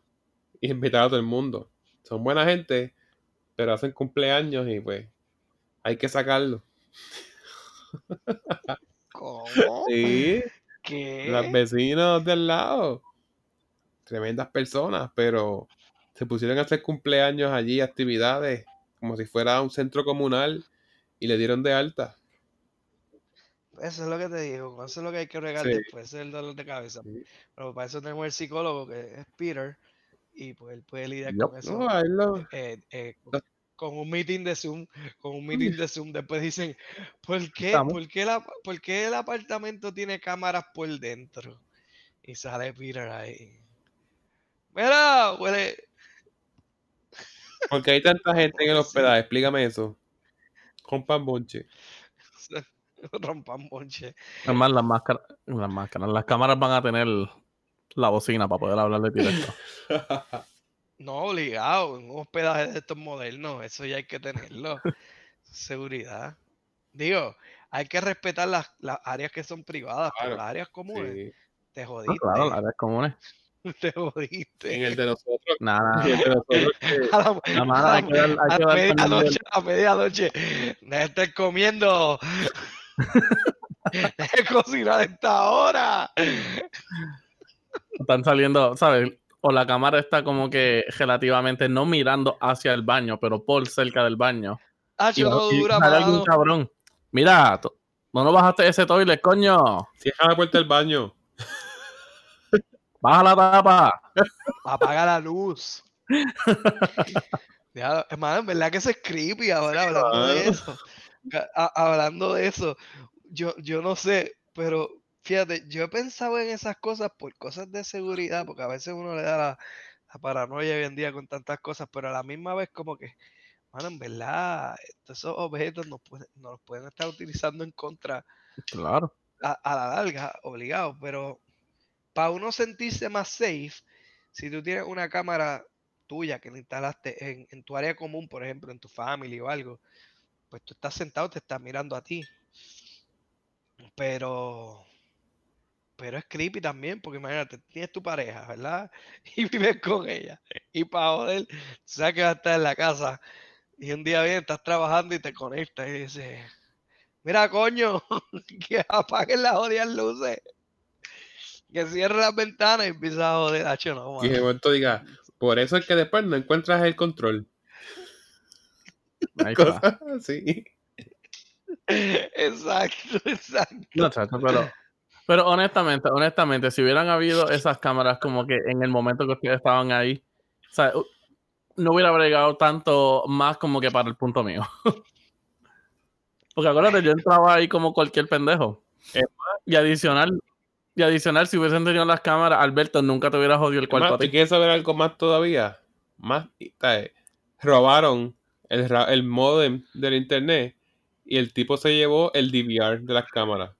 y invitar a todo el mundo. Son buena gente, pero hacen cumpleaños y pues hay que sacarlo. ¿Cómo? Sí, ¿Qué? los vecinos de al lado. Tremendas personas, pero se pusieron a hacer cumpleaños allí, actividades, como si fuera un centro comunal y le dieron de alta. Eso es lo que te digo. Eso es lo que hay que regar Sí. después. Ese es el dolor de cabeza. Sí. Pero para eso tenemos el psicólogo que es Peter. Y pues él puede lidiar con eso. No, él lo- eh, eh, con, un meeting de Zoom, con un meeting de Zoom, después dicen, ¿por qué. ¿por qué, la- por qué el apartamento tiene cámaras por dentro? Y sale Peter ahí. Mira, huele, Porque hay tanta gente en el hospedaje, explícame eso. Compan bonche. rompan bonche. Además, las máscaras, las máscaras, las cámaras van a tener la bocina para poder hablar de directo. No, obligado, en un hospedaje de estos modernos, eso ya hay que tenerlo. Seguridad. Digo, hay que respetar las, las áreas que son privadas, pero Claro, las áreas comunes, Sí. te jodiste. claro, las áreas comunes. Te jodiste. En el de nosotros, Nada, y el de nosotros que- A la- nada más hay que hay a medianoche, a medianoche, de estar comiendo. Deja de cocinar a esta hora. Están saliendo, ¿sabes? O la cámara está como que relativamente no mirando hacia el baño, pero por cerca del baño. Ah, Y, no y dura, algún cabrón. Mira, no nos bajaste ese toilet, coño. Cierra la puerta del baño. Baja la tapa. Apaga la luz. Ya, hermano, en verdad que eso es creepy ahora hablando de mano. eso. A- hablando de eso, yo, yo no sé, pero fíjate, yo he pensado en esas cosas por cosas de seguridad, porque a veces uno le da la, la paranoia hoy en día con tantas cosas, pero a la misma vez como que, mano, en verdad, esos objetos nos, pueden- nos pueden estar utilizando en contra Claro. a, a la larga, obligado, pero para uno sentirse más safe, si tú tienes una cámara tuya que la instalaste en, en tu área común, por ejemplo, en tu family o algo, pues tú estás sentado, te estás mirando a ti. Pero, pero es creepy también, porque imagínate, tienes tu pareja, ¿verdad? Y vives con ella. Y para joder, tú sabes que va a estar en la casa. Y un día bien, estás trabajando y te conectas y dices, mira, coño, que apaguen las jodidas luces. Que cierre las ventanas y empieza a joder. Hacho, no, Y de momento diga, por eso es que después no encuentras el control. Cosas así. Exacto, exacto. No, chacho, pero, pero honestamente, honestamente, si hubieran habido esas cámaras como que en el momento que ustedes estaban ahí, o sea, u- no hubiera bregado tanto más como que para el punto mío. Porque acuérdate, yo entraba ahí como cualquier pendejo. Y adicional, y adicional, si hubiesen tenido las cámaras, Alberto nunca te hubiera jodido el cuarto Más, a ¿tú ti. quieres saber algo más todavía? Más, ¿sabes? robaron el, el modem del internet y el tipo se llevó el DVR de las cámaras.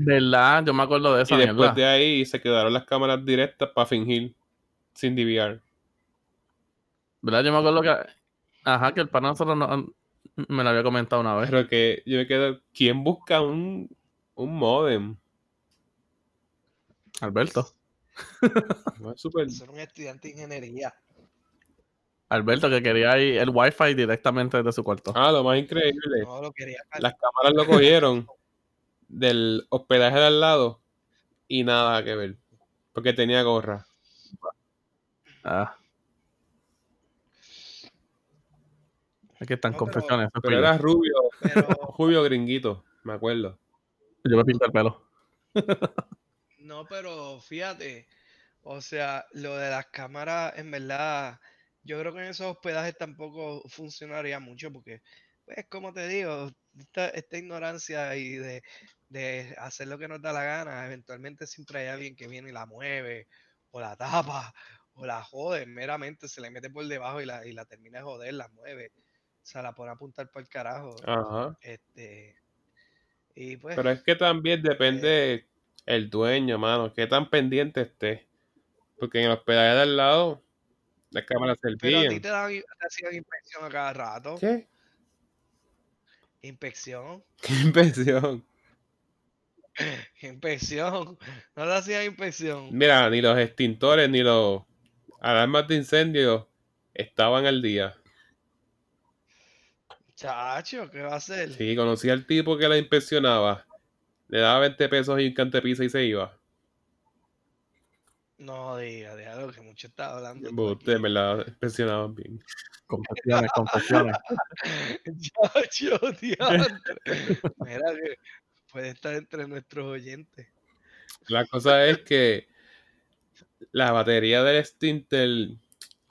¿Verdad? Yo me acuerdo de Y esa después de ahí se quedaron las cámaras directas para fingir sin DVR. ¿Verdad? Yo me acuerdo que. Ajá, que el pana nosotros no- me lo había comentado una vez. Pero que yo me quedo, ¿quién busca un, un modem? Alberto. No es súper- Ser un estudiante de ingeniería. Alberto que quería ir el wifi directamente desde su cuarto. Ah, lo más increíble. No lo quería. Las cámaras lo cogieron del hospedaje de al lado y nada que ver. Porque tenía gorra. Ah. Aquí están No, pero- confesiones. Pero era rubio, Pero rubio gringuito, me acuerdo. Yo me pinté el pelo. no, pero fíjate, o sea, lo de las cámaras, en verdad, yo creo que en esos hospedajes tampoco funcionaría mucho porque, pues, como te digo, esta, esta ignorancia y de, de hacer lo que nos da la gana, eventualmente siempre hay alguien que viene y la mueve, o la tapa, o la jode, meramente se le mete por debajo y la, y la termina de joder, la mueve, o sea, la pone a apuntar por el carajo. Ajá. Este, y pues, Pero es que también depende el dueño, mano, qué tan pendiente esté. Porque en el hospedaje de al lado, las cámaras pero a ti servían. te, dan, te hacían inspección a cada rato. ¿Qué? Inspección, Qué impresión. inspección. No le hacían inspección. Mira, ni los extintores ni los alarmas de incendio estaban al día. Chacho, ¿qué va a hacer? Sí, conocí al tipo que la inspeccionaba. Le daba 20 pesos y un cantepisa y se iba. No diga, déjalo que mucho está hablando. aquí. me la inspeccionaban bien. Confesiones, confesiones. Chacho, diantre. Mira que puede estar entre nuestros oyentes. La cosa es que la batería del extintor,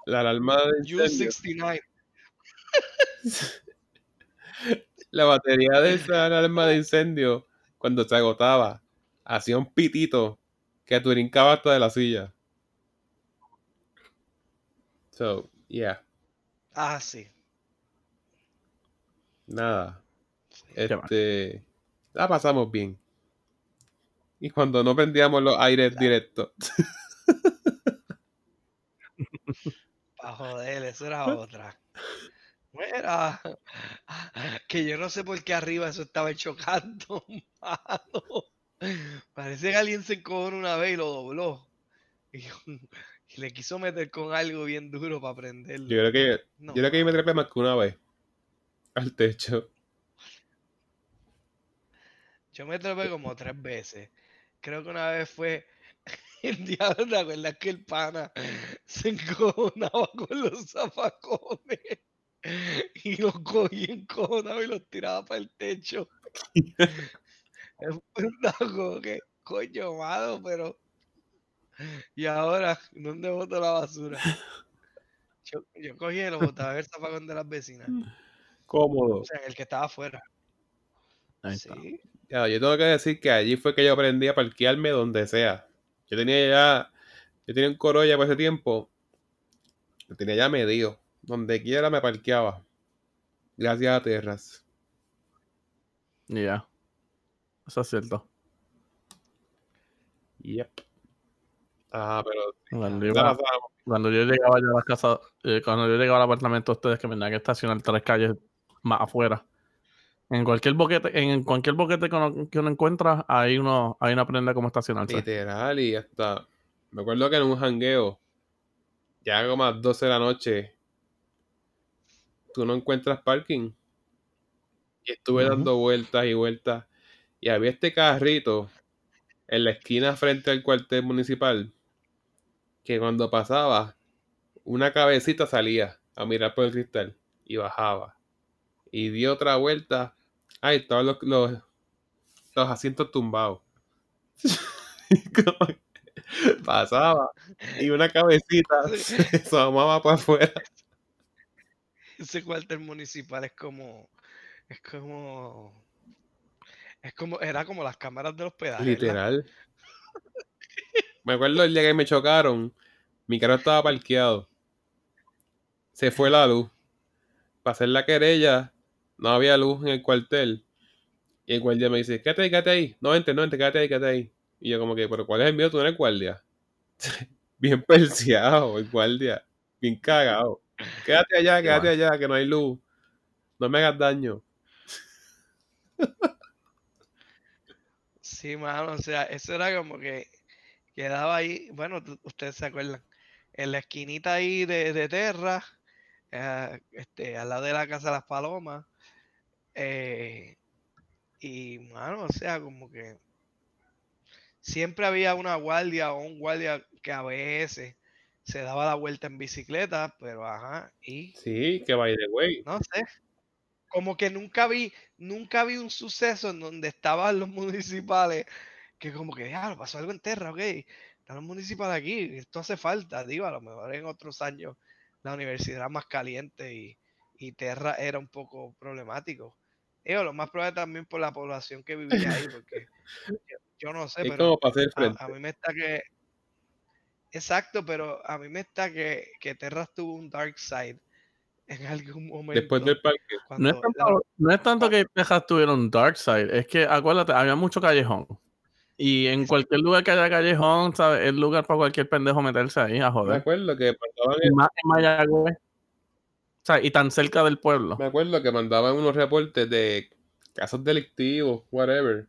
la alarma de incendio, U69. la batería de esa alarma de incendio, cuando se agotaba, hacía un pitito que tú brincabas hasta de la silla. So, yeah, Ah, sí. nada. Este, la pasamos bien. Y cuando no prendíamos los aires directos. Pa' joder, eso era otra. Mira, que yo no sé por qué arriba eso estaba chocando, mano. Parece que alguien se encojonó una vez y lo dobló. Y, y le quiso meter con algo bien duro para prenderlo. Yo creo que, No, yo creo que yo me trepé más que una vez al techo. Yo me trepé como tres veces. Creo que una vez fue el diablo, ¿te acuerdas que el pana se encojonaba con los zafacones? Y los cogía encojonado y los tiraba para el techo. Es como que, coño, mano, pero. Y ahora, ¿dónde boto la basura? Yo, yo cogí y lo botaba el zafacón de las vecinas. Cómodo. O sea, el que estaba afuera. Ahí está. Ya, yo tengo que decir que allí fue que yo aprendí a parquearme donde sea. Yo tenía ya, yo tenía un Corolla por ese tiempo, lo tenía ya medido. Donde quiera me parqueaba. Gracias a Terras. Y ya. Eso es cierto. Yep. Ah, pero Cuando, pasábamos. cuando yo llegaba ya a la casa, eh, cuando yo llegaba al apartamento de ustedes, que me tenía que estacionar tres calles más afuera. En cualquier boquete, en cualquier boquete que uno, que uno encuentra, hay uno, hay una prenda como estacionarse. Literal, y hasta. Me acuerdo que en un jangueo, ya como a las 12 de la noche, tú no encuentras parking. Y estuve dando vueltas y vueltas. Y había este carrito en la esquina frente al cuartel municipal. Que cuando pasaba, una cabecita salía a mirar por el cristal y bajaba. Y dio otra vuelta. Ahí estaban los, los, los asientos tumbados. Pasaba y una cabecita se asomaba para afuera. Ese cuartel municipal es como. Es como. Es como. Era como las cámaras de los pedales. Literal. Me acuerdo el día que me chocaron, mi carro estaba parqueado. Se fue la luz. Para hacer la querella, no había luz en el cuartel. Y el guardia me dice, quédate ahí, quédate ahí. No, vente, no, vente, quédate ahí, quédate ahí. Y yo como que, pero ¿cuál es el mío? Tú no eres guardia. Bien perseado el guardia. Bien cagado. Quédate allá, quédate allá, que no hay luz. No me hagas daño. Sí, mano, o sea, eso era como que quedaba ahí, bueno, ustedes se acuerdan, en la esquinita ahí de, de Terra, eh, este, al lado de la casa de las palomas. Eh, y, mano, o sea, como que siempre había una guardia o un guardia que a veces se daba la vuelta en bicicleta, pero ajá, y Sí, que by the way. no sé. Como que nunca vi, nunca vi un suceso en donde estaban los municipales que como que, ya, pasó algo en Terra, ok, están los municipales aquí, esto hace falta, digo, a lo mejor en otros años la universidad era más caliente y, y Terra era un poco problemático. Digo, lo más probable también por la población que vivía ahí, porque yo, no sé, Es pero a, a mí me está que. Exacto, pero a mí me está que, que Terras tuvo un dark side en algún momento. Después del parque. No es, cuando la- tanto, no es tanto que Texas tuviera un dark side, es que acuérdate, había mucho callejón. Y en cualquier lugar que haya callejón, ¿sabes? Es lugar para cualquier pendejo meterse ahí a Me joder. acuerdo que Y más en Mayagüez. O sea, y tan cerca del pueblo. me acuerdo que mandaban unos reportes de casos delictivos, whatever.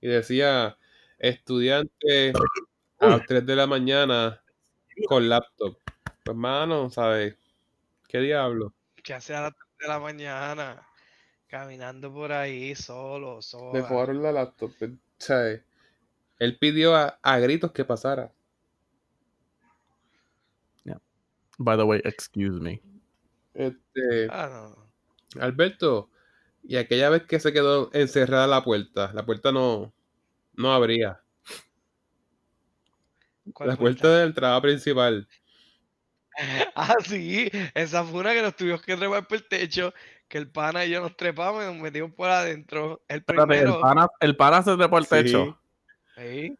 Y decía estudiante a las 3 de la mañana con laptop. Pues mano, ¿sabes? ¿Qué diablo? que hace a las 3 de la mañana caminando por ahí solo, Le sola. robaron la laptop. pues, ¿sabes? Él pidió a, a gritos que pasara. By the way, excuse me. Este, Ah, no. Alberto, y aquella vez que se quedó encerrada la puerta, la puerta no, no abría. ¿Cuál La puerta? puerta de la entrada principal. Ah, sí, esa fue una que nos tuvimos que trepar por el techo, que el pana y yo nos trepamos y nos metimos por adentro. El Espérate, el pana, el pana se trepó al Sí. techo. Sí.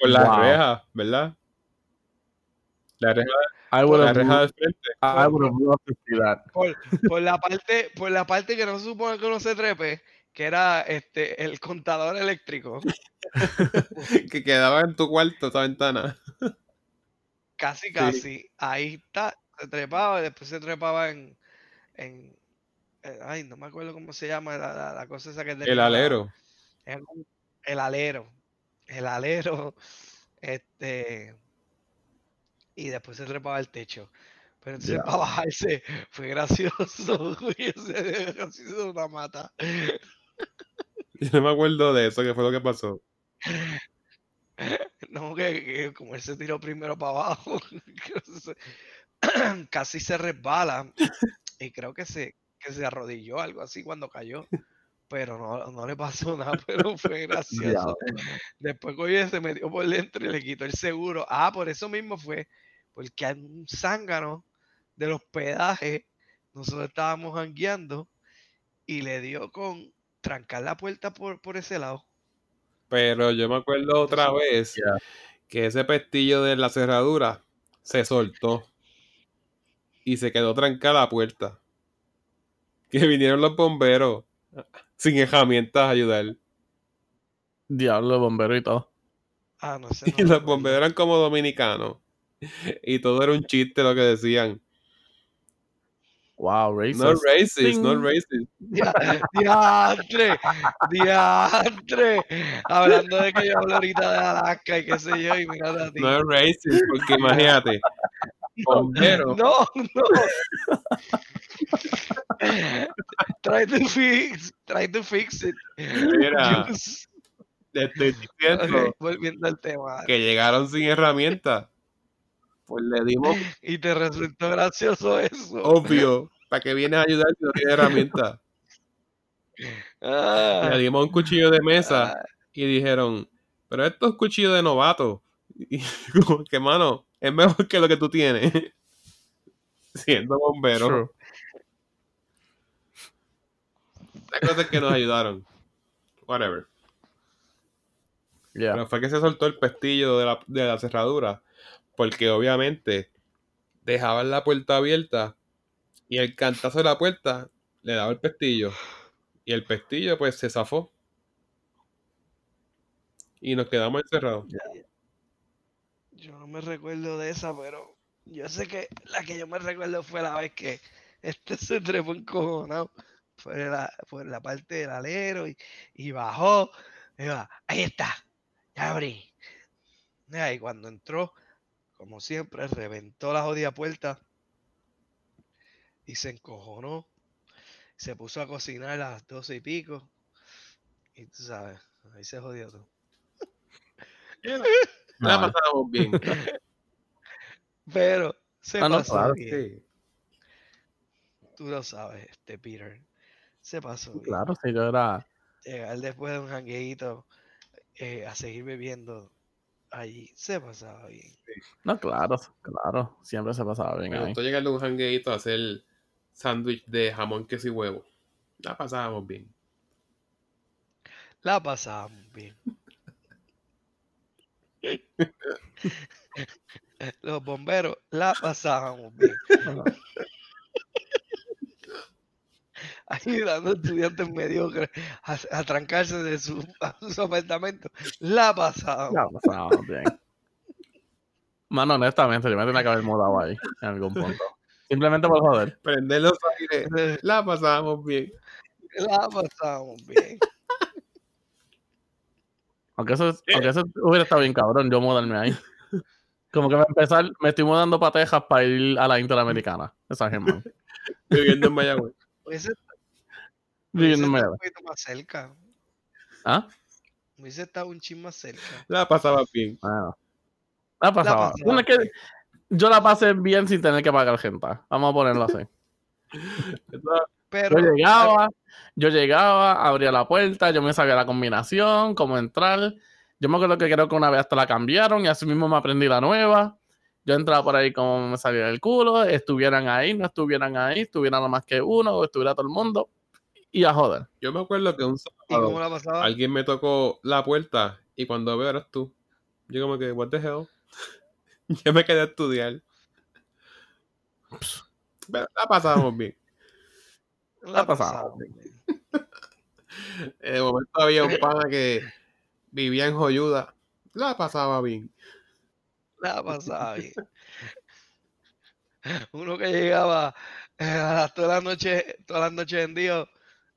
Por la Wow. reja, ¿verdad? La reja, I would have, frente. I would have loved to see that. por, por la parte, por la parte que no se supone que uno se trepe, que era este el contador eléctrico. que quedaba en tu cuarto esa ventana. Casi, casi. Ahí está. Se trepaba y después se trepaba en. en eh, ay, no me acuerdo cómo se llama la, la- la cosa esa que El tenía- alero. es El alero. El alero. Este. Y después se trepaba al techo. Pero entonces Ya. para bajarse fue gracioso. Una mata. Yo no me acuerdo de eso, que fue lo que pasó. No, que, que como él se tiró primero para abajo, se- casi se resbala y creo que se, que se arrodilló, algo así cuando cayó, pero no, no le pasó nada, pero fue gracioso. Después cogió, se metió por dentro y le quitó el seguro. Ah, por eso mismo fue, porque hay un zángano de los pedajes, nosotros estábamos jangueando y le dio con trancar la puerta por, por ese lado. Pero yo me acuerdo otra vez que ese pestillo de la cerradura se soltó y se quedó trancada la puerta. Que vinieron los bomberos sin herramientas a ayudar. Diablo, bombero y todo. Ah, no sé. no Y los bomberos eran como dominicanos. Y todo era un chiste lo que decían. Wow, racist. No racist, no Ding. racist. Dia- Diantre, diantre. Hablando de que yo hablo ahorita de Alaska y qué sé yo, y mira a ti. No es racist, porque imagínate. Bombero. No, no. Try to fix, try to fix it. Mira, Just- te estoy diciendo Ok, volviendo al tema. que llegaron sin herramientas. Pues le dimos Y te resultó gracioso eso. obvio. ¿Para qué vienes a ayudar si no tienes herramientas? Ah, Le dimos un cuchillo de mesa ah, y dijeron, pero esto es cuchillo de novato. Y como que, mano, es mejor que lo que tú tienes. Siendo bombero. True. La cosa es que nos ayudaron. Whatever. Yeah. Pero fue que se soltó el pestillo de la, de la cerradura. Porque obviamente dejaban la puerta abierta y el cantazo de la puerta le daba el pestillo. Y el pestillo pues se zafó. Y nos quedamos encerrados. yo no me recuerdo de esa, pero yo sé que la que yo me recuerdo fue la vez que este se trepó encojonado por la, por la parte del alero y, y bajó. y va, ahí está, ya abrí. Y cuando entró, como siempre, reventó la jodida puerta. y se encojonó. Se puso a cocinar a las doce y pico. Y tú sabes, ahí se jodió todo. La Vale. pasábamos bien. Pero se Ah, no, pasó claro, bien. Sí. Tú lo sabes, este Peter. Se pasó bien. Claro, si yo era. Llegar después de un jangueíto eh, a seguir bebiendo allí. Se pasaba bien. No, claro, claro. Siempre se pasaba bien Me ahí. gustó llegar a un jangueito a hacer sándwich de jamón, queso y huevo. La pasábamos bien. La pasábamos bien. Los bomberos la pasábamos bien. Ayudando a estudiantes mediocres a, a trancarse de su, a sus apartamentos. La pasábamos. Ya pasábamos bien. Mano, honestamente, yo me tenía que haber mudado ahí en algún punto. Simplemente por joder. Prender los aires. La pasábamos bien. La pasábamos bien. Aunque eso, aunque eso hubiera estado bien cabrón, yo mudarme ahí. Como que va a empezar, me estoy mudando para Texas para ir a la Interamericana. Esa Germán. Viviendo en Mayagüez. Hubiese, Un poquito más cerca. ¿Ah? Hubiese estado un chin más cerca. La pasaba bien. Bueno. La pasaba. que yo la pasé bien sin tener que pagar gente. Vamos a ponerlo así. Pero Yo llegaba, yo llegaba, abría la puerta, yo me sabía la combinación, cómo entrar. Yo me acuerdo que creo que una vez hasta la cambiaron y así mismo me aprendí la nueva. Yo entraba por ahí como me salía el culo, estuvieran ahí, no estuvieran ahí, estuvieran nada más que uno o estuviera todo el mundo. Y a joder. Yo me acuerdo que un ¿y cómo sábado la pasaba? alguien me tocó la puerta y cuando veo eras tú. Yo como que, what the hell? Yo me quedé a estudiar. Pero la pasábamos bien. La pasábamos bien. En el momento había un pana que vivía en Joyuda. La pasaba bien. La pasaba bien. Uno que llegaba eh, a las- todas las noches, todas las noches en día,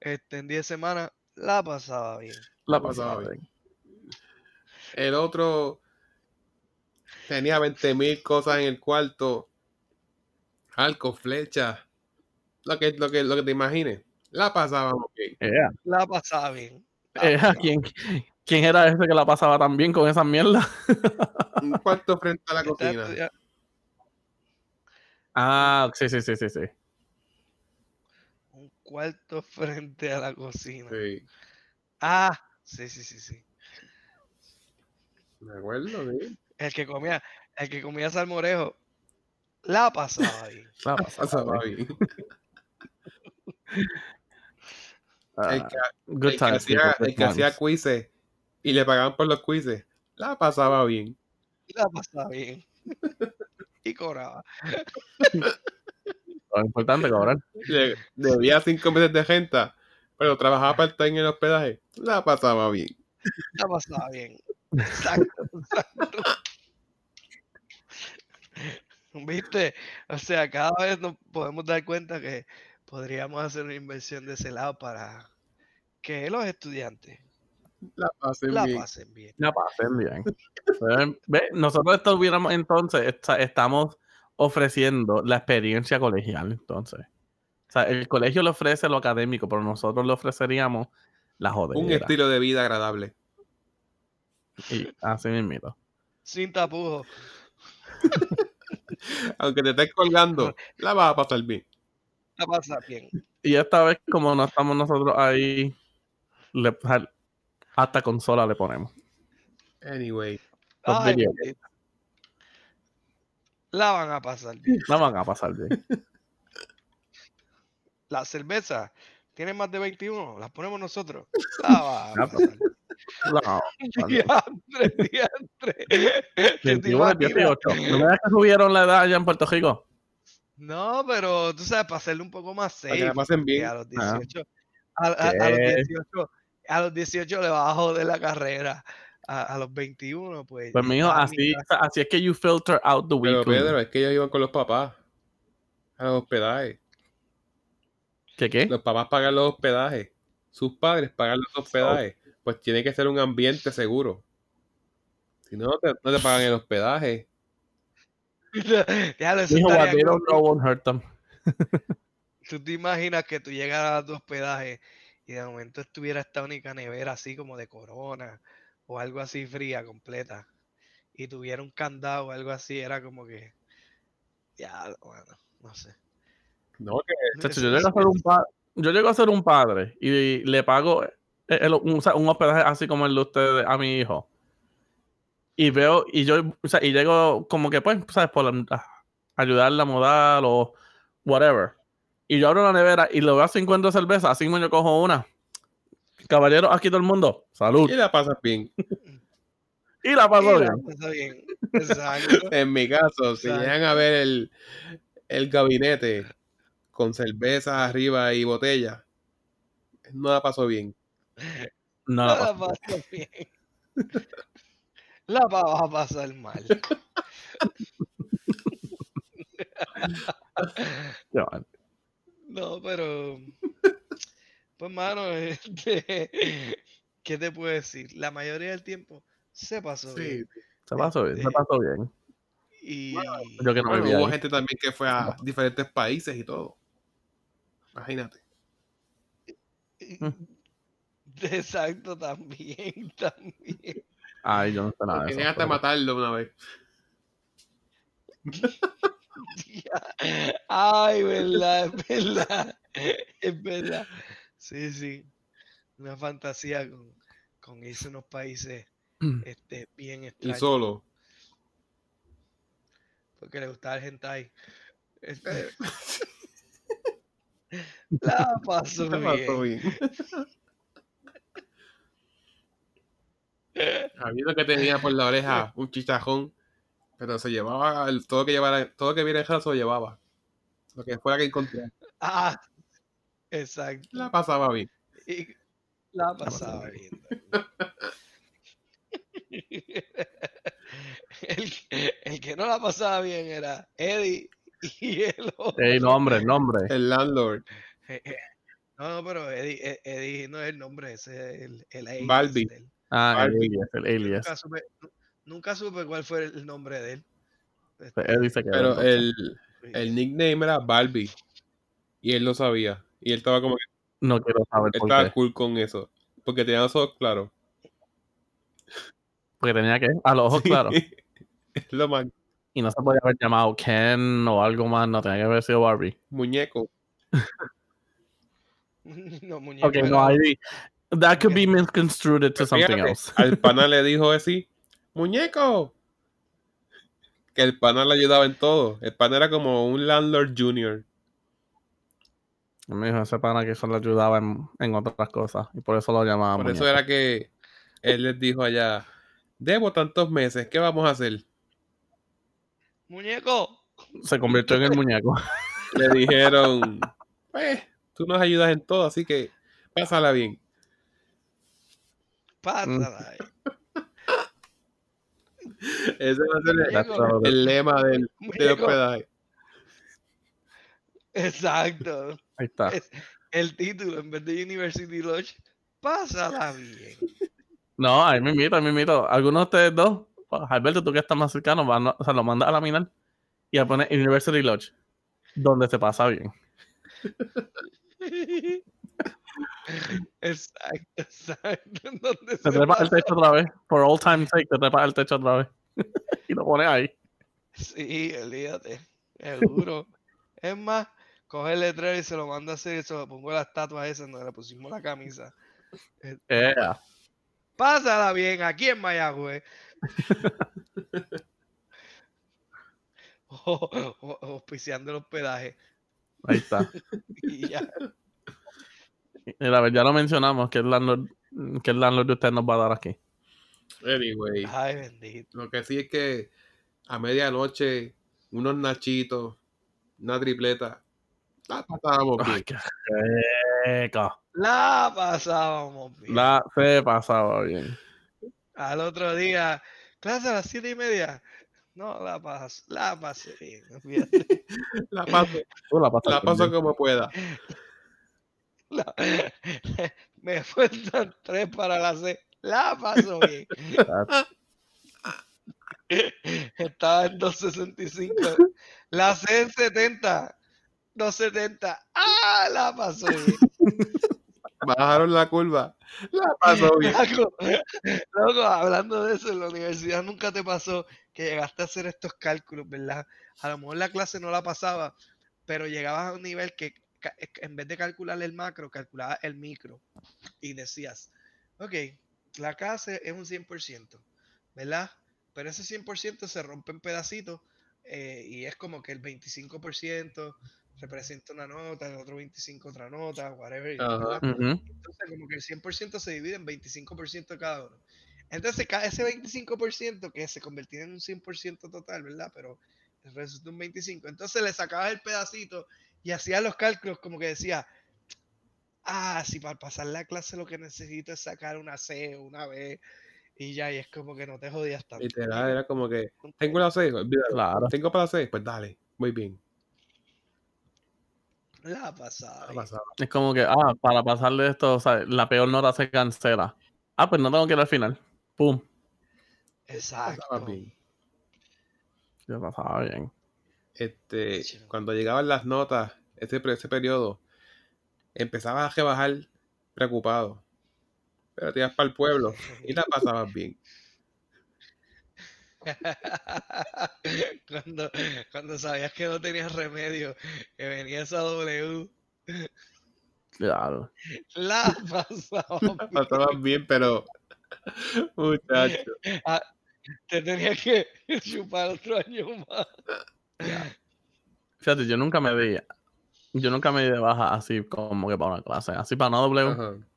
este, en 10 semanas, la pasaba bien. La pasaba pasaba bien. El otro tenía 20 mil cosas en el cuarto. Arco, flecha. Lo que, lo que, lo que te imagines. La pasábamos bien. La pasaba bien. La pasaba ¿quién, ¿Quién era ese que la pasaba tan bien con esas mierdas? Un cuarto frente a la cocina. Ah, sí, sí, sí, sí, sí. Cuarto frente a la cocina. Sí, Ah, sí, sí, sí, sí. me acuerdo, sí. El que comía, el que comía salmorejo, la pasaba bien. La pasaba pasaba bien. bien. Ah, El que, el hacía, el que hacía quizzes y le pagaban por los quizzes. La pasaba bien. La pasaba bien. Y cobraba. Lo importante cobrar. Le- debía cinco meses de renta, pero trabajaba para time en el hospedaje. La pasaba bien. La pasaba bien. Exacto, exacto. ¿Viste? O sea, cada vez nos podemos dar cuenta que podríamos hacer una inversión de ese lado para que los estudiantes La pasen la bien. pasen bien. La pasen bien. Ve, ve, Nosotros estuviéramos entonces, esta- estamos ofreciendo la experiencia colegial, entonces. O sea, el colegio le ofrece lo académico, pero nosotros le ofreceríamos la Un jodera. estilo de vida agradable. Y así mismito. Sin tapujos. Aunque te estés colgando, la vas a pasar bien. La pasa bien. Y esta vez, como no estamos nosotros ahí, le- hasta consola le ponemos. Anyway, Ay. La van a pasar bien. No van a pasar bien. La cerveza tiene más de 21, las ponemos nosotros. La van a pasar. No, vale. Diantre, diantre. ¿Te 21, imaginas? 18. ¿No me das que subieron la edad allá en Puerto Rico? No, pero tú sabes, para hacerlo un poco más Para que safe. la pasen bien. A los Ah. 18, a, a- a los ¿Qué? 18, a los 18 le vas a joder la carrera. A, a los 21, pues. Pues mijo, así, así es que you filter out the Pero weekend. Pedro, es que ellos iban con los papás a los hospedajes. ¿Qué qué? Los papás pagan los hospedajes. Sus padres pagan los hospedajes. Pues tiene que ser un ambiente seguro. Si no, no te, no te pagan el hospedaje. ya them. tú te imaginas que tú llegaras a tu hospedaje y de momento estuviera esta única nevera así como de corona o algo así fría, completa, y tuviera un candado o algo así, era como que, ya, bueno, no sé. No, que Chacho, Eso- yo, llego a ser un pa- yo llego a ser un padre y le pago el- el- un, hospedaje así como el de ustedes a mi hijo. Y veo, y yo, o sea, y llego como que, pues, ¿sabes? Por la- ayudarle a mudar o whatever. Y yo abro la nevera y lo veo a 50 cervezas, así mismo yo cojo una. Caballero, aquí todo el mundo. Salud. y la pasas bien. Y la la bien. Exacto. En mi caso, si llegan a ver el, el gabinete con cervezas arriba y botella, no la pasó bien. No, No la pasas bien. La va- vas a pasar mal. No, pero. Pues, mano, este, ¿qué te puedo decir? La mayoría del tiempo se pasó bien. Se pasó bien, se Este, pasó bien. Y. Yo que no Bueno, hubo ahí. gente también que fue a diferentes países y todo. Imagínate. Exacto, también, también. Ay, yo no sé nada Querían hasta pero- matarlo una vez. Ay, verdad, es verdad. Es verdad. Sí, sí. Una fantasía con, con irse a unos países este, bien Y extraños. solo. Porque le gustaba el hentai. Este, la pasó La pasó bien. uno que tenía por la oreja un chichajón, pero se llevaba el- todo que llevara, todo que viera en se lo llevaba. Lo que fuera que encontrara. Ah, exacto. La pasaba bien. Y la pasaba bien. El, el que no la pasaba bien era Eddie y el otro. Ey, nombre, nombre. El landlord. No, no, pero Eddie, E- Eddie no es el nombre, ese es el, el alias él. Ah, el Barbie. alias, el alias. Nunca supe, nu- nunca supe cuál fue el nombre de él. Este, Pero el, el nickname era Barbie. Y él lo sabía. Y él estaba como que No quiero saber él por estaba qué. cool con eso. Porque tenía los ojos claros. Porque tenía que, a los ojos claros. es lo más Y no se podía haber llamado Ken o algo más, no tenía que haber sido Barbie. muñeco. no, muñeco. Ok, no, I, that could be misconstrued to something Fíjate, else. Al pana le dijo así, muñeco. Que el pana le ayudaba en todo. El pana era como un landlord junior. Me dijo ese pana que eso le ayudaba en, en otras cosas. Y por eso lo llamaba Por eso era que él les dijo allá, debo tantos meses, ¿qué vamos a hacer? Muñeco. Se convirtió en el muñeco. Le dijeron, pues, tú nos ayudas en todo, así que pásala bien. Pásala ahí. Ese va a ser el, lema del, del hospedaje. Exacto. Ahí está. Es- el título en vez de University Lodge. Pásala bien. No, ahí me invito, ahí me invito. Algunos de ustedes dos, pues, Alberto, tú que estás más cercano, van o sea, lo mandas a la minar y a poner University Lodge, donde se pasa bien. Exacto, exacto. Te se trepas el techo otra vez, for all time sake, te trepas el techo otra vez. y lo pones ahí. Sí, olvídate. Seguro. es más, coge el letrero y se lo manda a hacer y se lo pongo a la estatua esa donde le pusimos la camisa. Eh, Pásala bien aquí en Mayagüez. Auspiciando el hospedaje. ahí está. Y ya. Y la verdad ya lo mencionamos, que el landlord, que el landlord de usted nos va a dar aquí. Anyway, Ay, bendito. lo que sí es que a medianoche, unos nachitos, una tripleta, la pasábamos bien. Ay, qué rico. La pasábamos bien. La se pasaba bien. Al otro día, clase a las siete y media. No, la pas la pasé bien. La paso, Tú la la paso como pueda. La- me faltan tres para la C. La paso bien. Estaba en 265. La C en 70. 270. ¡Ah! ¡Ah! La pasó bien. Bajaron la curva. La pasó bien. Loco, loco, hablando de eso, en la universidad nunca te pasó que llegaste a hacer estos cálculos, ¿verdad? A lo mejor la clase no la pasaba, pero llegabas a un nivel que en vez de calcular el macro, calculabas el micro y decías, ok, la clase es un 100%, ¿verdad? Pero ese 100% se rompe en pedacitos eh, y es como que el 25% representa una nota, el otro 25% otra nota, whatever. ¿verdad? Ujú. Entonces, como que el 100% se divide en 25% cada uno. Entonces, ese 25% que se convertía en un 100% total, ¿verdad? Pero resulta un 25%. Entonces, le sacabas el pedacito y hacías los cálculos como que decía, ah, si para pasar la clase lo que necesito es sacar una C o una B y ya, y es como que no te jodías tanto. Literal, era como que tengo la C. Claro. Tengo para la C, pues dale, muy bien. La pasada. Ha pasado. Es como que, ah, para pasarle esto, o sea, la peor nota se cancela. Ah, pues no tengo que ir al final. Pum. Exacto. Pasaba bien. Ya pasaba bien. Este, cuando llegaban las notas, ese, pre- ese periodo, empezabas a rebajar preocupado. Pero te ibas para el pueblo y la pasabas bien. cuando, cuando sabías que no tenías remedio, que venía esa W, Claro. la pasaba. La pasabas bien, pero muchacho. Te tenías que chupar otro año más. Fíjate, yo nunca me di. Yo nunca me di de baja así como que para una clase. Así para una W. Ajá.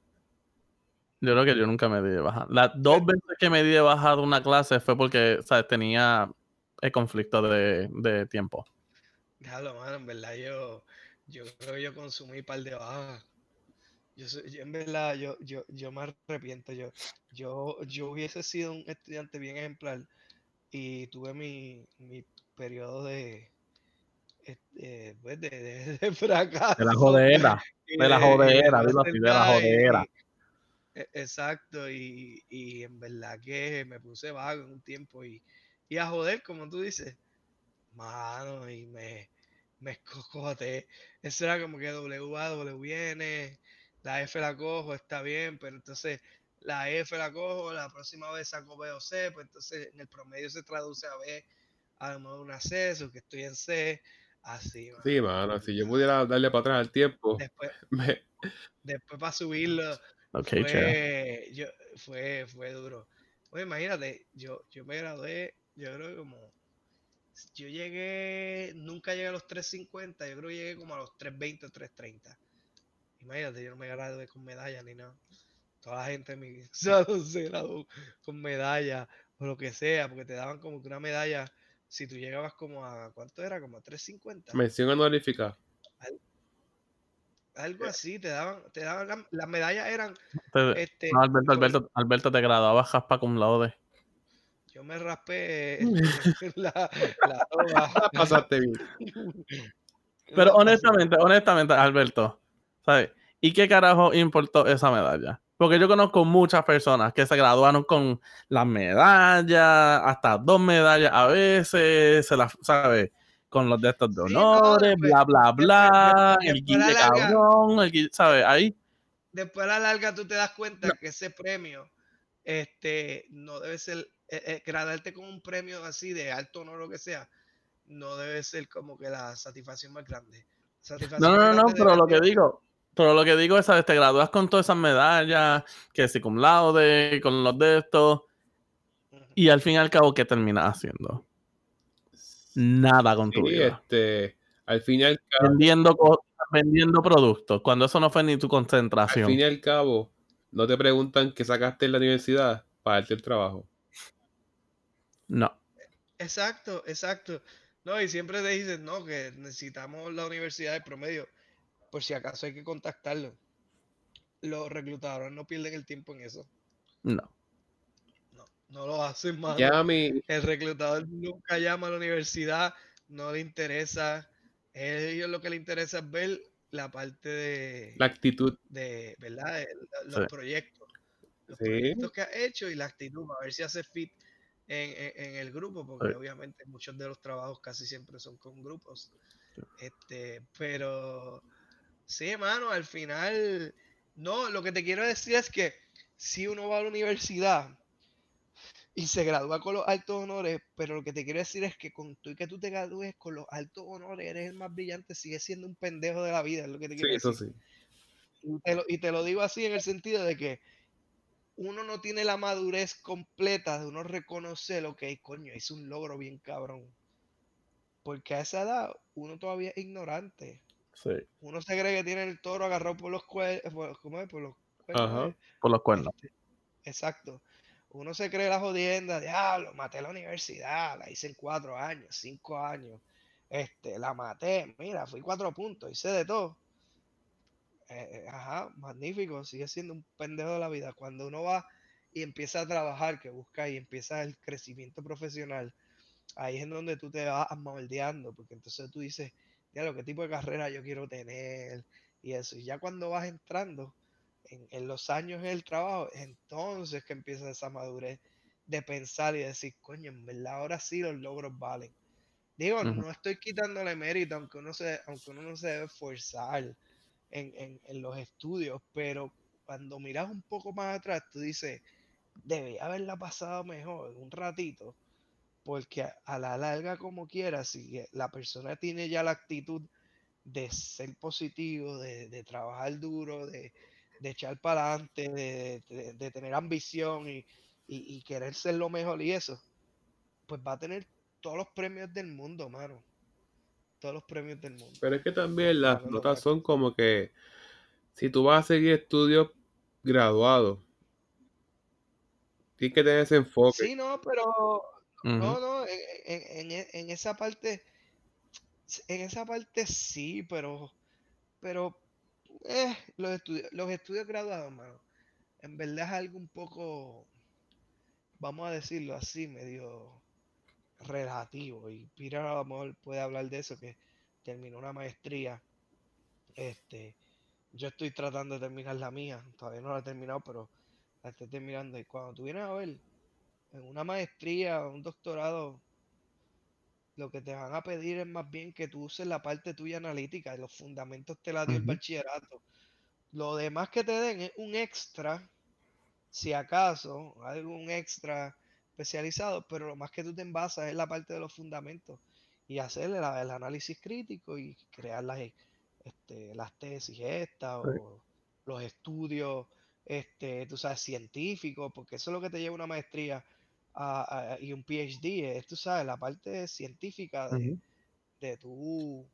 Yo creo que yo nunca me di de baja. Las dos veces que me di de baja de una clase fue porque, ¿sabes? Tenía el conflicto de, de tiempo. Déjalo, mano, en verdad yo, yo creo que yo consumí par de bajas. Yo, en verdad, yo, yo, yo me arrepiento. Yo, yo, yo hubiese sido un estudiante bien ejemplar y tuve mi, mi periodo de, este, pues, de, de- de fracaso. De la jodera. de la jodera, no dilo así, de la jodera. E- exacto, y, y en verdad que me puse vago en un tiempo y, y a joder, como tú dices, mano, y me, me escocoté. Eso era como que W va, W viene, la F la cojo, está bien, pero entonces la F la cojo, la próxima vez saco B o C, pues entonces en el promedio se traduce a B, a lo mejor una C, eso que estoy en C, así, mano. Sí, mano, si yo pudiera darle para atrás al tiempo, Después, me- después para subirlo, Ok, fue, yo, fue, fue duro. Oye, imagínate, yo, yo me gradué, yo creo que como, yo llegué, nunca llegué a los 350, yo creo que llegué como a los 320 o 330. Imagínate, yo no me gradué con medalla ni nada. Toda la gente en mi salón se graduó con medalla o lo que sea, porque te daban como que una medalla, si tú llegabas como a, ¿cuánto era? Como a 350. mención honorífica. Algo así, te daban, te daban, la- las medallas eran, Te- este, no, Alberto, Alberto, Alberto, te graduabas jaspa cum laude. Yo me raspé este, la, la. La pasaste bien. Pero La honestamente, honestamente, Alberto, ¿sabes? ¿Y qué carajo importó esa medalla? Porque yo conozco muchas personas que se graduaron con las medallas, hasta dos medallas a veces, se las, ¿sabes? Con los de estos de Sí, no, honores, bla, bla, bla, después- el guille cabrón, el guille- ¿sabes? Ahí, Después a la larga tú te das cuenta que ese premio este, no debe ser, eh, eh, con un premio así de alto honor o lo que sea, no debe ser como que la satisfacción más grande. Satisfacción No, no, no, grande pero lo que digo, pero lo que digo es, ¿sabes? Te gradúas con todas esas medallas, que si cum laude, con los de estos, y al fin y al cabo, ¿qué terminas haciendo? Nada con tu Sí, vida. este, al fin y al cabo, Vendiendo, vendiendo productos, cuando eso no fue ni tu al concentración. fin y al cabo, no te preguntan qué sacaste en la universidad para darte el trabajo. No. Exacto, exacto. No, y siempre te dicen, no, que necesitamos la universidad de promedio, por si acaso hay que contactarlo. Los reclutadores no pierden el tiempo en eso. No. No, lo hacen más. Ya mi, El reclutador nunca llama a la universidad, no le interesa. Ellos lo que le interesa es ver la parte de, la actitud, de ¿verdad? Los Sí. proyectos. Los Sí. proyectos que ha hecho y la actitud, a ver si hace fit en, en- en el grupo, porque Sí. obviamente muchos de los trabajos casi siempre son con grupos. Este, pero, Sí, mano, al final, no, lo que te quiero decir es que si uno va a la universidad y se gradúa con los altos honores, pero lo que te quiero decir es que con tú y que tú te gradúes con los altos honores, eres el más brillante, sigues siendo un pendejo de la vida, es lo que te quiero Sí, eso decir. sí. Y te, lo, y te lo digo así en el sentido de que uno no tiene la madurez completa de uno reconocer lo que coño, hizo un logro bien cabrón. Porque a esa edad uno todavía es ignorante. Sí, Uno se cree que tiene el toro agarrado por los cuernos, por, ¿cómo es? Por los cuernos, Ajá. ¿eh? por los cuernos. Este, exacto. Uno se cree la jodienda, diablo, maté la universidad, la hice en cuatro años, cinco años. Este, la maté, mira, fui cuatro puntos, hice de todo. Eh, eh, ajá, magnífico, sigue siendo un pendejo de la vida. Cuando uno va y empieza a trabajar, que busca y empieza el crecimiento profesional, ahí es en donde tú te vas moldeando, porque entonces tú dices, lo qué tipo de carrera yo quiero tener y eso. Y ya cuando vas entrando en, en los años del trabajo, entonces que empieza esa madurez de pensar y decir, coño, en verdad ahora sí los logros valen. Digo, no estoy quitándole mérito, aunque uno se, aunque uno no se debe esforzar en, en, en los estudios, pero cuando miras un poco más atrás, tú dices, debía haberla pasado mejor un ratito, porque a, a la larga como quiera, si la persona tiene ya la actitud de ser positivo, de, de trabajar duro, de, de echar para adelante, de, de- de tener ambición y, y- y querer ser lo mejor y eso, pues va a tener todos los premios del mundo, mano. Todos los premios del mundo. Pero es que también las notas son como que si tú vas a seguir estudios graduados, tienes que tener ese enfoque. Sí, no, pero no, no, en, en- en esa parte, en esa parte sí, pero, pero eh, los estudios, los estudios graduados, mano, en verdad es algo un poco, vamos a decirlo así, medio relativo. Y Peter a lo mejor puede hablar de eso, que terminó una maestría. Este, yo estoy tratando de terminar la mía, todavía no la he terminado, pero la estoy terminando. Y cuando tú vienes a ver en una maestría un doctorado, lo que te van a pedir es más bien que tú uses la parte tuya analítica y los fundamentos te la dio el bachillerato. Lo demás que te den es un extra, si acaso, algún extra especializado, pero lo más que tú te envasas es la parte de los fundamentos y hacer el, el análisis crítico y crear las, este, las tesis estas Sí. o los estudios, este, tú sabes, científicos, porque eso es lo que te lleva una maestría a- a- y un PhD, es, tú sabes, la parte científica de, tú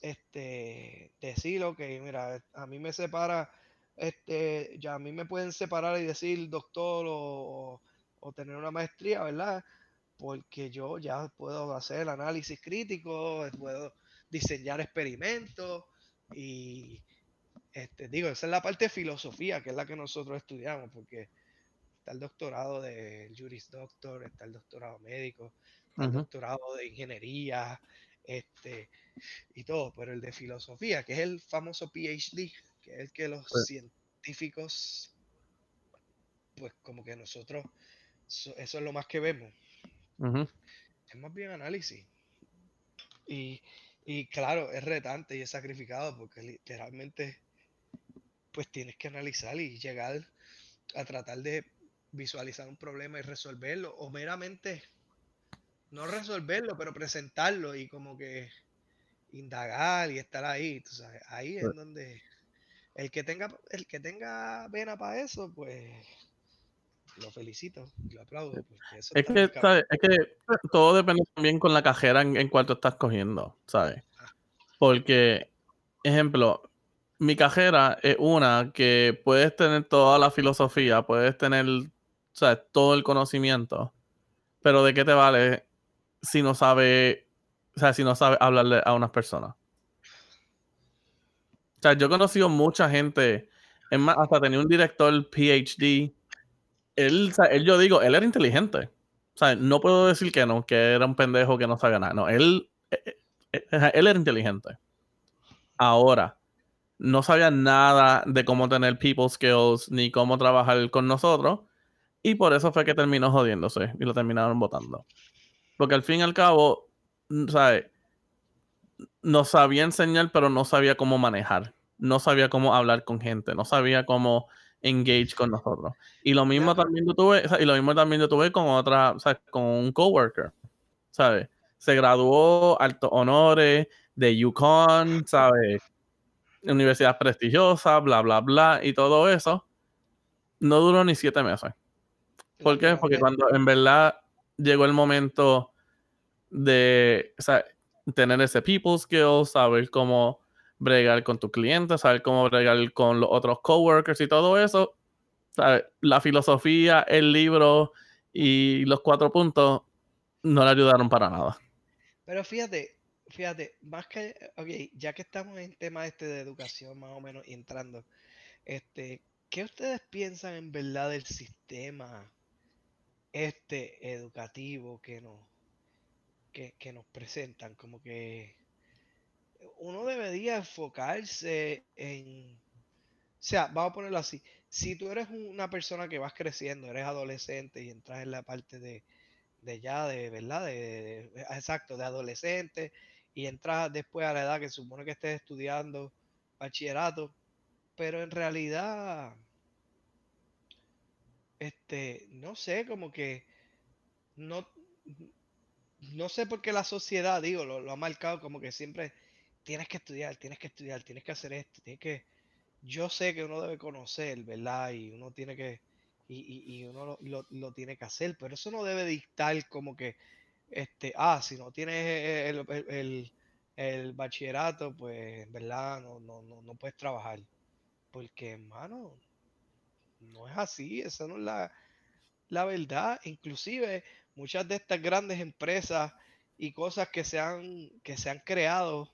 este decir ok mira a mí me separa este ya a mí me pueden separar y decir doctor o, o tener una maestría verdad porque yo ya puedo hacer el análisis crítico puedo diseñar experimentos y este digo esa es la parte de filosofía que es la que nosotros estudiamos porque está el doctorado de Juris Doctor está el doctorado médico está el doctorado de ingeniería este y todo, pero el de filosofía, que es el famoso PhD, que es el que los Sí. científicos, pues como que nosotros, so- eso es lo más que vemos, es más bien análisis. Y, y claro, es retante y es sacrificado porque literalmente, pues tienes que analizar y llegar a tratar de visualizar un problema y resolverlo, o meramente no resolverlo, pero presentarlo y como que indagar y estar ahí, tú sabes, ahí es Sí. donde el que tenga el que tenga vena para eso, pues lo felicito y lo aplaudo. eso Es que. Es que todo depende también con la cajera en, en cuál tú estás cogiendo, ¿sabes? Porque, ejemplo, mi cajera es una que puedes tener toda la filosofía, puedes tener, ¿sabes? Todo el conocimiento, pero ¿de qué te vale si no sabe, o sea, si no sabe hablarle a unas personas? O sea, yo he conocido mucha gente, es más, hasta tenía un director PhD. Él, o sea, él, yo digo, él era inteligente. O sea, no puedo decir que no, que era un pendejo que no sabía nada. No, él, eh, eh, eh, él era inteligente. Ahora, no sabía nada de cómo tener people skills ni cómo trabajar con nosotros. Y por eso fue que terminó jodiéndose y lo terminaron votando. Porque al fin y al cabo, mm, ¿sabes? Nos sabía enseñar, pero no sabía cómo manejar. no sabía cómo hablar con gente, no sabía cómo engage con nosotros. Y lo mismo también yo tuve, y lo mismo también yo tuve con otra, sea, con un coworker, ¿sabes? Se graduó altos honores de Yukon, ¿sabes? Universidad prestigiosa, bla, bla, bla, y todo eso. No duró ni siete meses. ¿Por qué? Porque cuando en verdad llegó el momento de o sea, tener ese people skills, saber cómo bregar con tu cliente, saber cómo bregar con los otros coworkers y todo eso, ¿sabes? la filosofía, el libro y los cuatro puntos no le ayudaron para nada. Pero fíjate, fíjate, más que, ok, ya que estamos en tema este de educación más o menos y entrando, este, ¿qué ustedes piensan en verdad del sistema este educativo que nos, que, que nos presentan? Como que uno debería enfocarse en, o sea, vamos a ponerlo así, si tú eres una persona que vas creciendo, eres adolescente y entras en la parte de, de ya, de verdad, de, exacto, de adolescente y entras después a la edad que supone que estés estudiando bachillerato, pero en realidad, este, no sé, como que no, no sé por qué la sociedad, digo, lo, lo ha marcado como que siempre tienes que estudiar, tienes que estudiar, tienes que hacer esto, tienes que, yo sé que uno debe conocer, ¿verdad? Y uno tiene que, y, y- y uno lo, lo- tiene que hacer, pero eso no debe dictar como que, este, ah, si no tienes el, el- el- el bachillerato, pues, ¿verdad? No, no, no, no puedes trabajar. Porque, hermano, no es así, esa no es la, la verdad. Inclusive, muchas de estas grandes empresas y cosas que se han, que se han creado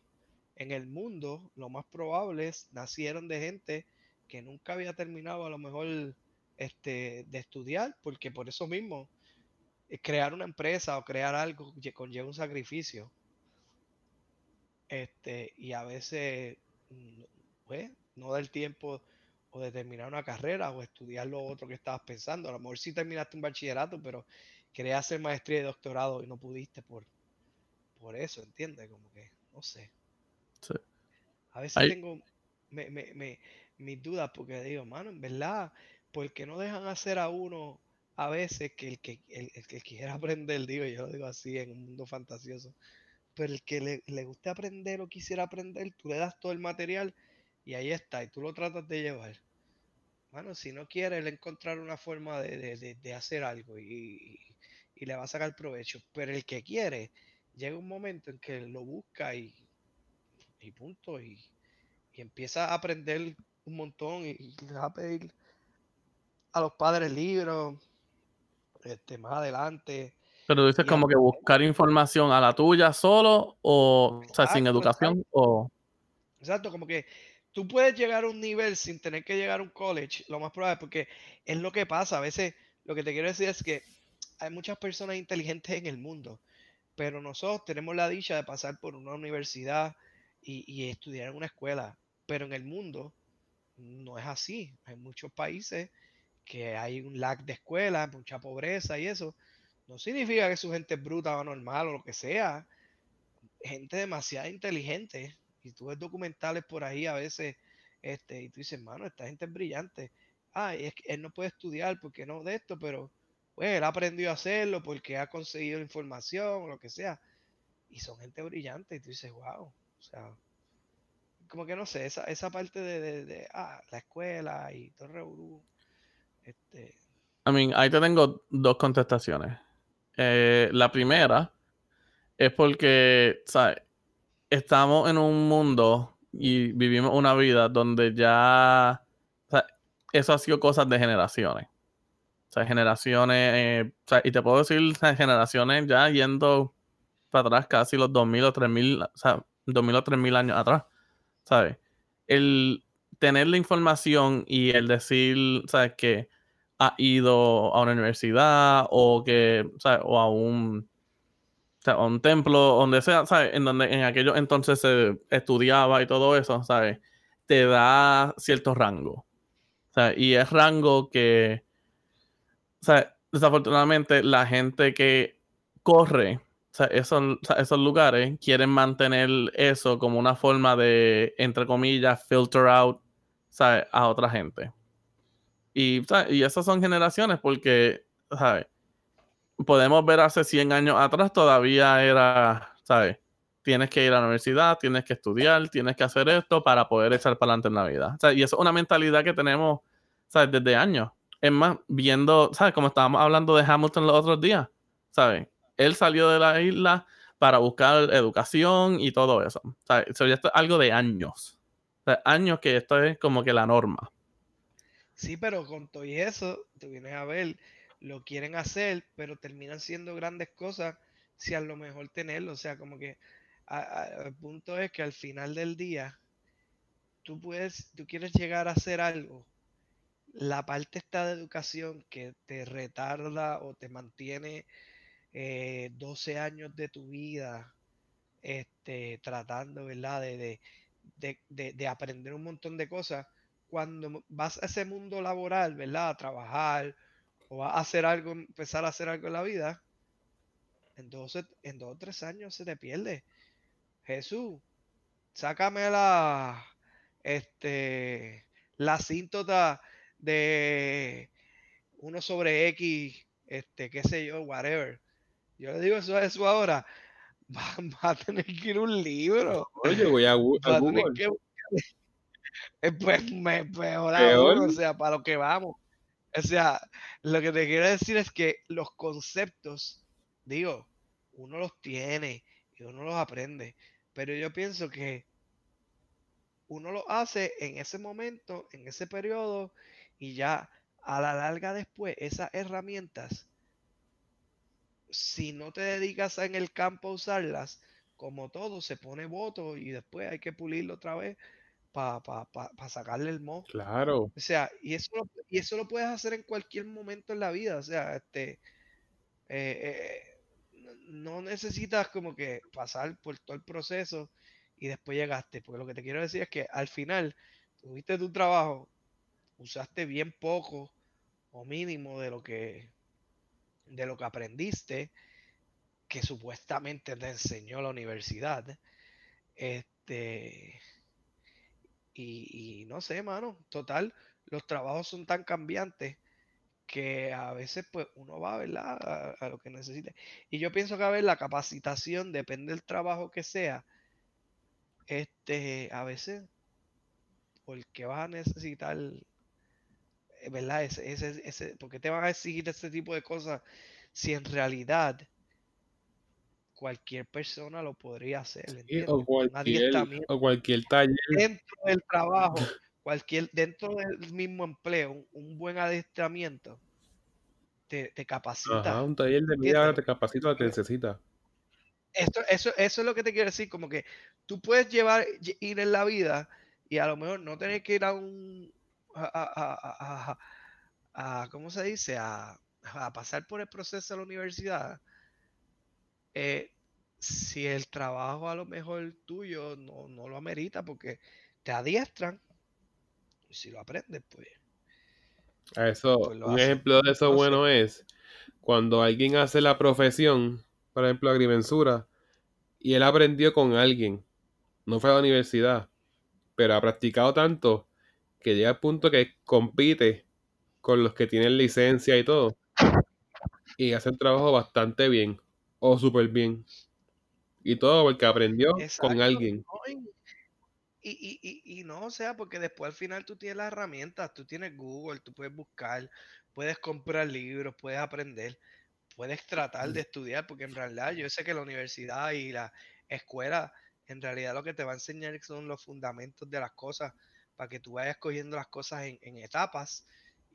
en el mundo, lo más probable es nacieron de gente que nunca había terminado a lo mejor este, de estudiar, porque por eso mismo eh, crear una empresa o crear algo lle- conlleva un sacrificio. Este, y a veces mm, pues, no da el tiempo o de terminar una carrera o estudiar lo otro que estabas pensando. A lo mejor sí terminaste un bachillerato, pero querías hacer maestría y doctorado y no pudiste por, por eso, ¿entiendes? Como que, no sé. Sí. A veces tengo me, me, me- mis dudas porque digo, mano, en verdad, ¿por qué no dejan hacer a uno a veces que el que, el, el que quiera aprender, digo, yo lo digo así en un mundo fantasioso, pero el que le, le guste aprender o quisiera aprender, tú le das todo el material y ahí está, y tú lo tratas de llevar. Mano, si no quiere, él encontrar una forma de, de- de- de hacer algo y, y- le va a sacar provecho. Pero el que quiere, llega un momento en que lo busca y, y punto, y, y empieza a aprender un montón y, le va a pedir a los padres libros, este, más adelante. Pero tú dices como que buscar información a la tuya solo o, o sea, sin Exacto, educación o... Exacto, como que tú puedes llegar a un nivel sin tener que llegar a un college, lo más probable, porque es lo que pasa. A veces lo que te quiero decir es que hay muchas personas inteligentes en el mundo, pero nosotros tenemos la dicha de pasar por una universidad y, y estudiar en una escuela, pero en el mundo no es así. Hay muchos países que hay un lag de escuelas, mucha pobreza y eso. No significa que su gente es bruta o normal o lo que sea. Gente demasiado inteligente. Y tú ves documentales por ahí a veces, este, y tú dices, mano, esta gente es brillante. Ah, es que él no puede estudiar porque no de esto, pero pues él ha aprendido a hacerlo porque ha conseguido información o lo que sea. Y son gente brillante. Y tú dices, wow. O sea, como que no sé, esa, esa parte de, de, ah, la escuela y todo el Este, I mean, ahí te tengo dos contestaciones. Eh, la primera es porque, ¿sabes? Estamos en un mundo y vivimos una vida donde ya, eso ha sido cosas de generaciones. O sea, generaciones, eh, o sea, y te puedo decir, generaciones ya yendo para atrás casi los 2000 o 3000, o sea, 2000 o 3000 años atrás, ¿sabes? El tener la información y el decir, ¿sabes? Que ha ido a una universidad o que. O a un, un templo, donde sea, ¿sabes? En donde en aquellos entonces se estudiaba y todo eso, ¿sabes? Te da cierto rango. ¿sabes? Y es rango que, sea, desafortunadamente la gente que corre, esos, esos lugares quieren mantener eso como una forma de, entre comillas, filter out ¿sabes? a otra gente. Y, ¿sabes? y esas son generaciones porque, ¿sabes? Podemos ver hace 100 años atrás todavía era, ¿sabes? Tienes que ir a la universidad, tienes que estudiar, tienes que hacer esto para poder echar para adelante en la vida. Y eso es una mentalidad que tenemos, ¿sabes? Desde años. Es más, viendo, ¿sabes? Como estábamos hablando de Hamilton los otros días, ¿sabes? Él salió de la isla para buscar educación y todo eso. ¿sabes? Eso es algo de años. Años que esto es como que la norma. Sí, pero con todo y eso, tú vienes a ver, lo quieren hacer, pero terminan siendo grandes cosas si a lo mejor tenerlo. O sea, como que el punto es que al final del día, tú puedes, tú quieres llegar a hacer algo. La parte está de educación que te retarda o te mantiene eh, 12 años de tu vida este, tratando, ¿verdad? De, de, de- de- de aprender un montón de cosas. Cuando vas a ese mundo laboral, ¿verdad? A trabajar o vas a hacer algo, empezar a hacer algo en la vida, en dos, o- en dos o tres años se te pierde. Jesús, sácame la, este, la síntota de uno sobre X, este, qué sé yo, whatever. Yo le digo eso a eso ahora. Va, va a tener que ir un libro. Oye, voy a, a Google. que Pues me, peor o sea, para lo que vamos. O sea, lo que te quiero decir es que los conceptos, digo, uno los tiene y uno los aprende, pero yo pienso que uno lo hace en ese momento, en ese periodo, y ya a la larga después, esas herramientas, si no te dedicas en el campo a usarlas, como todo, se pone voto y después hay que pulirlo otra vez para sacarle el mo. Claro. O sea, y eso, lo, y eso lo puedes hacer en cualquier momento en la vida. O sea, este, eh, eh, no- no necesitas como que pasar por todo el proceso y después llegaste. Porque lo que te quiero decir es que al final tuviste tu trabajo, usaste bien poco o mínimo de lo que de lo que aprendiste, que supuestamente te enseñó la universidad. Este, y, no sé, mano, total, los trabajos son tan cambiantes que a veces pues uno va, ¿verdad? A, a lo que necesite. Y yo pienso que a ver, la capacitación, depende del trabajo que sea, este, a veces, porque vas a necesitar, eh, ¿verdad? Ese, ese, ese, ¿por qué te van a exigir ese tipo de cosas si en realidad cualquier persona lo podría hacer? Sí, o cualquier, o cualquier taller. dentro del trabajo, cualquier, dentro del mismo empleo, un, un buen adiestramiento te, te capacita. Ajá, un taller de media te capacita lo que necesitas. Esto, eso, eso es lo que te quiero decir, como que tú puedes llevar, lle- ir en la vida y a lo mejor no tener que ir a un, a, a- a- ¿cómo se dice? A, a pasar por el proceso de la universidad. eh, si el trabajo a lo mejor tuyo no, no lo amerita porque te adiestran, y si lo aprendes, pues eso, Pues un hace. ejemplo de eso No sé. bueno es cuando alguien hace la profesión, por ejemplo, agrimensura, y él aprendió con alguien, no fue a la universidad, pero ha practicado tanto que llega al punto que compite con los que tienen licencia y todo, y hace el trabajo bastante bien, o súper bien. Y todo porque aprendió con alguien. ¿no? Y, y, y, y no, o sea, porque después al final tú tienes las herramientas, tú tienes Google, tú puedes buscar, puedes comprar libros, puedes aprender, puedes tratar de estudiar, porque en realidad yo sé que la universidad y la escuela, en realidad lo que te va a enseñar son los fundamentos de las cosas, para que tú vayas cogiendo las cosas en, en etapas,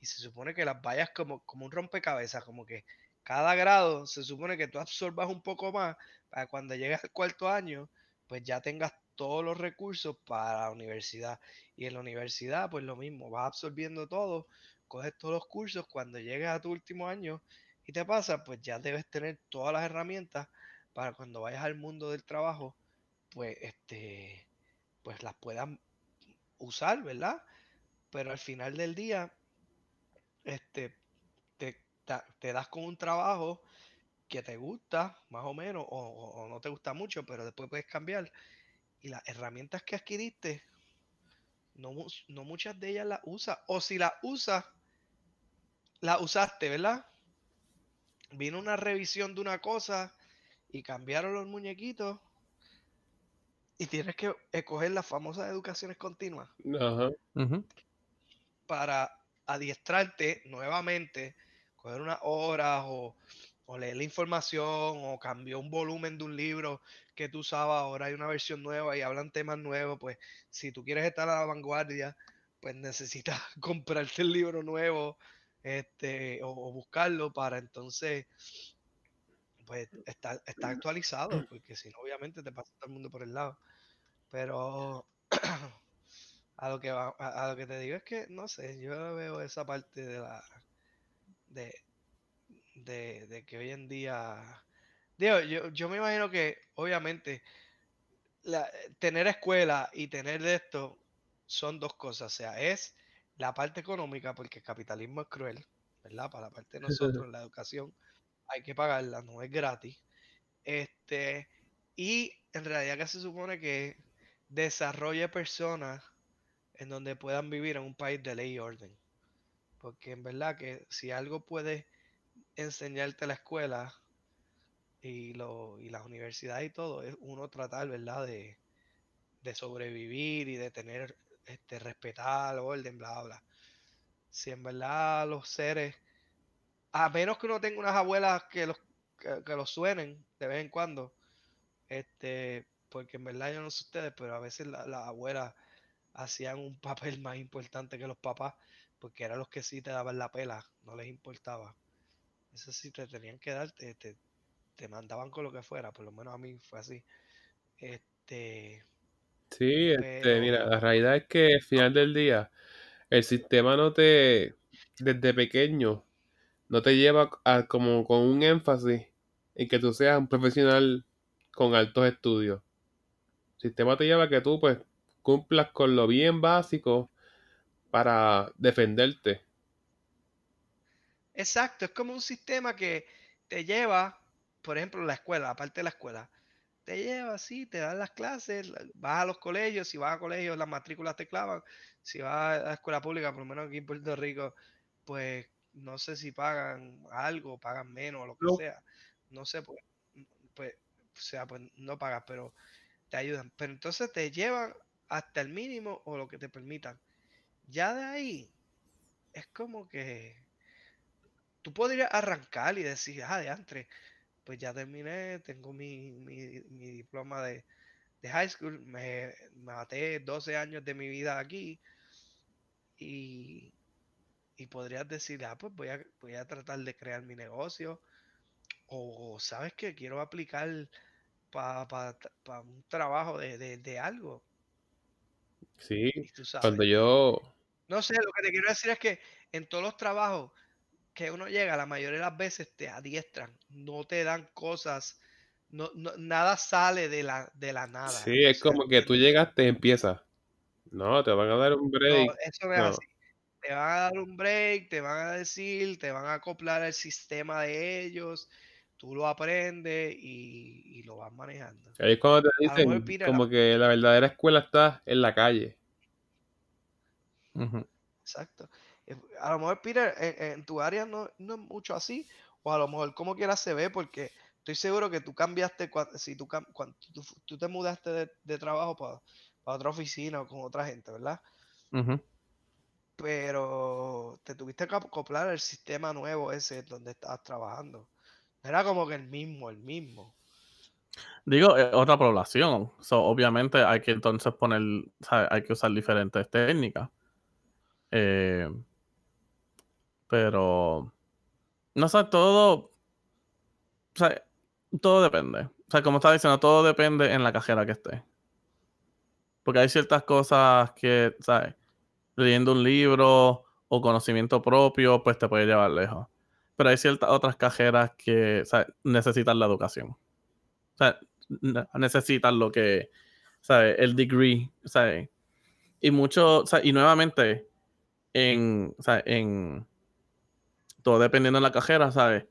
y se supone que las vayas como, como un rompecabezas, como que cada grado se supone que tú absorbas un poco más, para cuando llegues al cuarto año, pues ya tengas todos los recursos para la universidad. Y en la universidad, pues lo mismo, vas absorbiendo todo, coges todos los cursos, cuando llegues a tu último año y te pasa, pues ya debes tener todas las herramientas para cuando vayas al mundo del trabajo, pues este, pues las puedas usar, ¿verdad? Pero al final del día, este, te, das con un trabajo que te gusta, más o menos, o, o- o no te gusta mucho, pero después puedes cambiar. Y las herramientas que adquiriste, no, no muchas de ellas las usas. O si las usas, las usaste, ¿verdad? Vino una revisión de una cosa y cambiaron los muñequitos. Y tienes que escoger las famosas educaciones continuas Ajá. Para adiestrarte nuevamente, coger unas horas o, o leer la información o cambió un volumen de un libro que tú usabas, ahora hay una versión nueva y hablan temas nuevos, pues si tú quieres estar a la vanguardia, pues necesitas comprarte el libro nuevo este, o, o buscarlo para entonces pues estar, estar actualizado, porque si no obviamente te pasa todo el mundo por el lado. Pero a lo que va- a, a lo que te digo es que no sé, yo veo esa parte de la de, de, de que hoy en día digo, yo, yo me imagino que obviamente la- tener escuela y tener de esto son dos cosas, o sea, es la parte económica porque el capitalismo es cruel, ¿verdad? Para la parte de nosotros, la educación hay que pagarla, no es gratis. Este, y en realidad que se supone que desarrolle personas en donde puedan vivir en un país de ley y orden. Porque en verdad que si algo puede enseñarte la escuela y, lo, y las universidades y todo, es uno tratar, ¿verdad? De, de sobrevivir y de tener, este, respetar el orden, bla, bla. Si en verdad los seres, a menos que uno tenga unas abuelas que los, que, los suenen de vez en cuando, este, porque en verdad yo no sé ustedes, pero a veces la- las abuelas hacían un papel más importante que los papás, porque eran los que sí te daban la pela, no les importaba. Eso sí te tenían que dar, te, te, te mandaban con lo que fuera, por lo menos a mí fue así. Este, Sí, este, mira, la realidad es que al final del día, el sistema no te, desde pequeño, no te lleva a como con un énfasis en que tú seas un profesional con altos estudios. El sistema te lleva a que tú, pues, cumplas con lo bien básico para defenderte. Exacto, es como un sistema que te lleva, por ejemplo, la escuela, aparte de la escuela, te lleva así, te dan las clases, la- vas a los colegios, si vas a colegios las matrículas te clavan, si vas a la escuela pública, por lo menos aquí en Puerto Rico, pues no sé si pagan algo, pagan menos, o lo que No. sea, no sé, pues, pues, o sea, pues no pagas, pero te ayudan, pero entonces te llevan hasta el mínimo o lo que te permitan. Ya de ahí es como que tú podrías arrancar y decir, ah, de antes, pues ya terminé, tengo mi, mi, mi diploma de, de high school, me maté 12 años de mi vida aquí y, y podrías decir, ah, pues voy a, voy a tratar de crear mi negocio o sabes que quiero aplicar para un trabajo de, de, de algo Sí, cuando yo, No sé, lo que te quiero decir es que en todos los trabajos que uno llega, la mayoría de las veces te adiestran, no te dan cosas, no, no- nada sale de la, de la nada. sí, es o sea, como que tú llegaste y empiezas. No, te van a dar un no, break. eso no es No. así. Te van a dar un break, te van a decir, te van a acoplar al sistema de ellos, tú lo aprendes y, y lo vas manejando. Ahí es cuando te dicen como que la verdadera escuela está en la calle. Exacto. Eh, A lo mejor, Peter, en, en tu área no, no es mucho así, o a lo mejor como quiera se ve, porque estoy seguro que tú cambiaste, si tú, cuando tú, te mudaste de, de trabajo para otra oficina o con otra gente, ¿verdad? Pero te tuviste que acoplar al sistema nuevo ese donde estabas trabajando. Era como que el mismo, el mismo. Digo, eh, otra población. So, obviamente hay que entonces poner, ¿sabes? hay que usar diferentes técnicas. Eh, pero, no sé, todo, todo depende. O sea, como estaba diciendo, todo depende en la cajera que esté. Porque hay ciertas cosas que, ¿sabes? Leyendo un libro o conocimiento propio, pues te puede llevar lejos. Pero hay ciertas otras cajeras que necesitan la educación. O sea, ne- necesitan lo que, ¿sabes? El degree, ¿sabes? Y mucho, y nuevamente, en, o en todo dependiendo de la cajera, ¿sabes?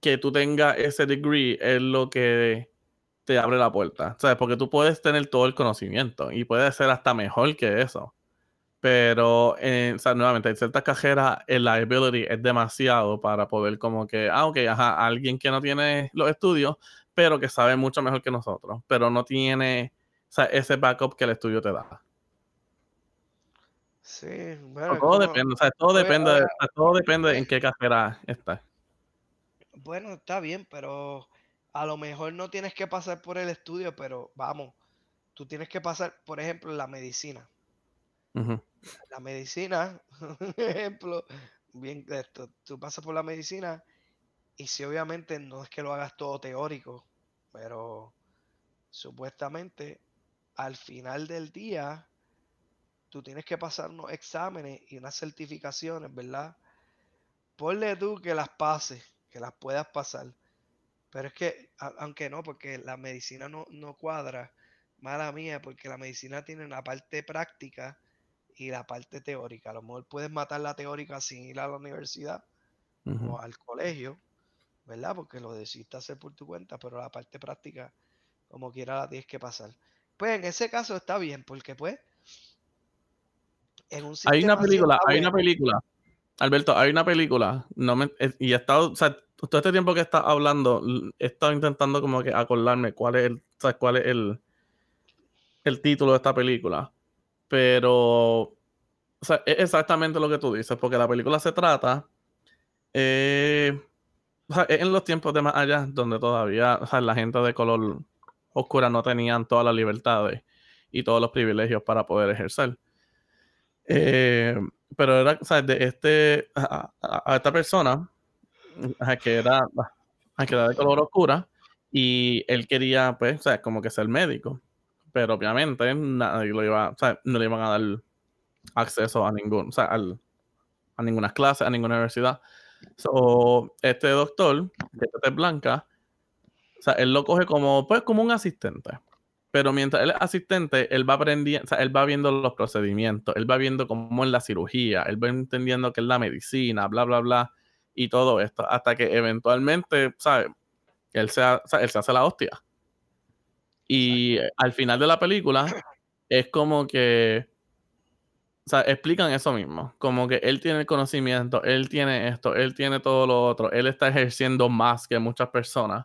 que tú tengas ese degree es lo que te abre la puerta. ¿Sabes? Porque tú puedes tener todo el conocimiento y puedes ser hasta mejor que eso. Pero, eh, o sea, nuevamente, en ciertas cajeras el liability es demasiado para poder como que, ah, ok, ajá, alguien que no tiene los estudios, pero que sabe mucho mejor que nosotros, pero no tiene ese backup que el estudio te da. Sí, bueno. todo como- depende, o sea, todo depende, ahora- todo depende en qué carrera estás. Bueno, está bien, pero a lo mejor no tienes que pasar por el estudio, pero vamos, tú tienes que pasar, por ejemplo, la medicina. La medicina, un ejemplo, bien esto, tú pasas por la medicina y si obviamente no es que lo hagas todo teórico, pero supuestamente al final del día tú tienes que pasar unos exámenes y unas certificaciones, ¿verdad? Ponle tú que las pases, que las puedas pasar. Pero es que, a- aunque no, porque la medicina no, no cuadra, mala mía, porque la medicina tiene una parte práctica y la parte teórica. A lo mejor puedes matar la teórica sin ir a la universidad o al colegio, ¿verdad? Porque lo decidiste hacer por tu cuenta, pero la parte práctica, como quiera, la tienes que pasar. Pues en ese caso está bien, porque pues en un Hay una película, hay una película. Alberto, hay una película. No me, y he estado, o sea, todo este tiempo que estás hablando, he estado intentando como que acordarme cuál es el, o sea, cuál es el, el título de esta película. Pero, o sea, es exactamente lo que tú dices, porque la película se trata, eh, o sea, es en los tiempos de más allá, donde todavía, o sea, la gente de color oscura no tenían todas las libertades y todos los privilegios para poder ejercer. Eh, pero era, o de este, a, esta persona, que era, que era de color oscura, y él quería, pues, como que ser médico. Pero obviamente nadie lo iba, o sea, no le iban a dar acceso a ningún, o sea, a ninguna clase, a ninguna universidad. So, este doctor, de tez blanca, o él lo coge como, pues, como un asistente. Pero mientras él es asistente, él va aprendiendo, o sea, él va viendo los procedimientos, él va viendo cómo es la cirugía, él va entendiendo qué es la medicina, bla, bla, bla, y todo esto, hasta que eventualmente, ¿sabes? Él se, ha- él se hace la hostia. Y al final de la película es como que, o sea, explican eso mismo, como que él tiene el conocimiento, él tiene esto, él tiene todo lo otro, él está ejerciendo más que muchas personas,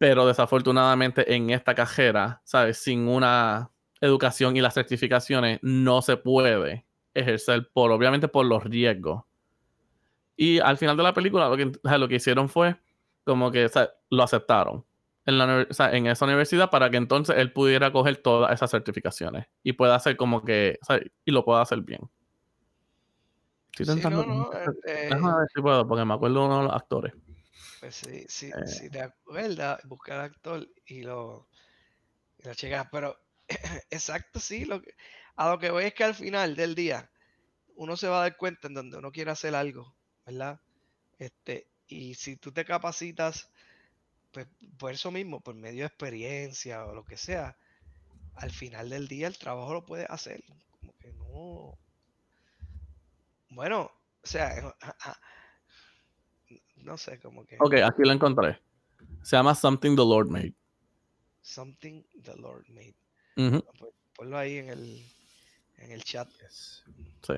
pero desafortunadamente en esta cajera, ¿sabes? Sin una educación y las certificaciones no se puede ejercer por, obviamente por los riesgos. Y al final de la película lo que, lo que hicieron fue como que lo aceptaron en, la, esa universidad para que entonces él pudiera coger todas esas certificaciones y pueda hacer como que, y lo pueda hacer bien. Estoy Sí, no, no, este, Déjame ver si puedo, porque me acuerdo de uno de los actores. Pues sí, sí, Eh. si te acuerdas, buscar actor y lo, y lo checas. Pero exacto, sí, lo que, a lo que voy es que al final del día uno se va a dar cuenta en donde uno quiere hacer algo, ¿verdad? Este, y si tú te capacitas, pues por eso mismo, por medio de experiencia o lo que sea, al final del día el trabajo lo puedes hacer. Como que no. Bueno, o sea, no sé, como que. Ok, aquí lo encontré. Se llama Something the Lord Made. Something the Lord made. Ujú, Pon- Ponlo ahí en el, en el chat. sí.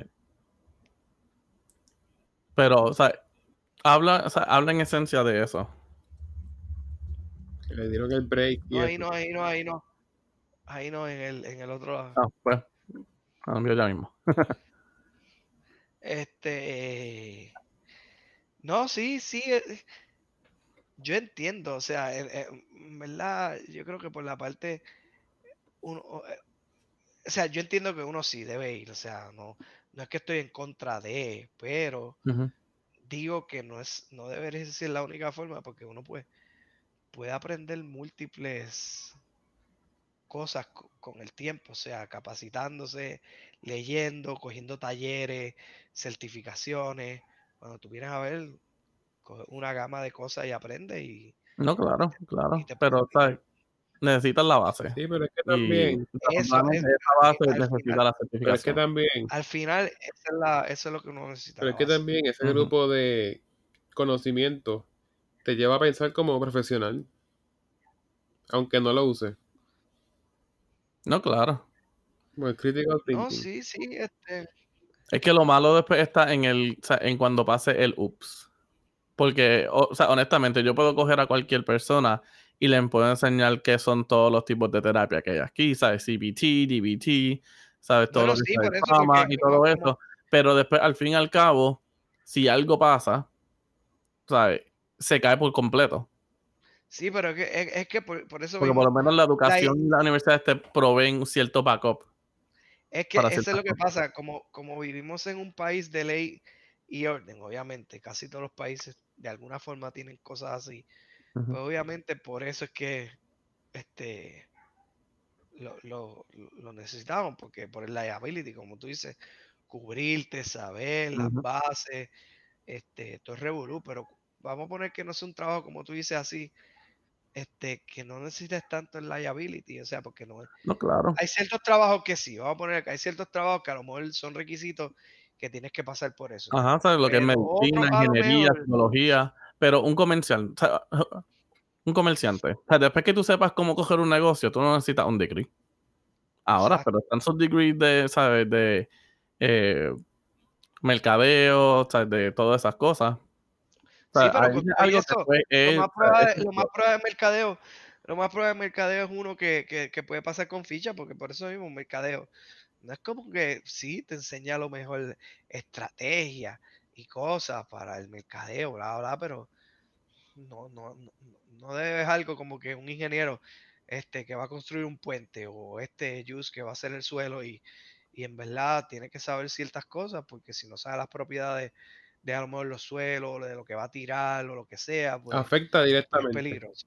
Pero, o sea, habla, o sea, habla en esencia de eso. Le dieron el break. y No, ahí no, ahí no, ahí no. Ahí no, en el, en el otro lado. Ah, pues, cambio ya mismo. Este. No, sí, sí. eh, Yo entiendo, o sea, en verdad, yo creo que por la parte. Uno, o eh, o sea, yo entiendo que uno sí debe ir, o sea, no, no es que estoy en contra de, pero digo que no es, no debería ser la única forma, porque uno puede, puede aprender múltiples cosas co- con el tiempo, o sea, capacitándose, leyendo, cogiendo talleres, certificaciones. Cuando tú vienes a ver, coge una gama de cosas y aprende y No, claro, claro. y Pero. Necesitas la base. Sí, pero es que también, es- esa base al necesita final- la pero es que certificación. también, al final esa es la, eso es lo que uno necesita. pero es que también ese grupo de conocimiento te lleva a pensar como profesional. Aunque no lo use. No, claro. Bueno, critical thinking. No, sí, sí, este. Es que lo malo después está en el, o sea, en cuando pase el ups. Porque, o, o sea, honestamente, yo puedo coger a cualquier persona y le puedo enseñar qué son todos los tipos de terapia que hay aquí, ¿sabes? CBT, DBT, ¿sabes? Todo lo que sí, porque y todo eso. Pero después, al fin y al cabo, si algo pasa, ¿sabes? Se cae por completo. Sí, pero es que, es, es que por, por eso Porque mismo, por lo menos la educación y las universidades te proveen un cierto backup. Es que eso es lo que pasa, como, como vivimos en un país de ley y orden, obviamente, casi todos los países de alguna forma tienen cosas así. Pues obviamente por eso es que este lo, lo, lo necesitamos, porque por el liability, como tú dices, cubrirte, saber las bases, este, todo es revolú, pero vamos a poner que no sea un trabajo como tú dices así, este, que no necesites tanto el liability, o sea, porque no es- No, claro. hay ciertos trabajos que sí, vamos a poner que hay ciertos trabajos que a lo mejor son requisitos que tienes que pasar por eso. Ajá, ¿sabes? Lo que es medicina, ingeniería, mejor- tecnología, pero un comercial, o sea, un comerciante. O sea, después que tú sepas cómo coger un negocio, tú no necesitas un degree. Ahora, Exacto. pero están esos degrees de, ¿sabes? De eh, mercadeo, ¿sabes? De todas esas cosas. Sea, Sí, pero con todo eso, fue- lo más prueba de, lo más prueba de mercadeo, lo más prueba de mercadeo es uno que, que, que puede pasar con ficha, porque por eso mismo mercadeo. No es como que sí te enseña a lo mejor estrategia y cosas para el mercadeo, bla, bla, pero no, no, no, no debes algo como que un ingeniero este que va a construir un puente o este Jus que va a hacer el suelo y, y en verdad tiene que saber ciertas cosas, porque si no sabe las propiedades de a lo mejor los suelos, de lo que va a tirar o lo que sea, pues Afecta es directamente. peligroso.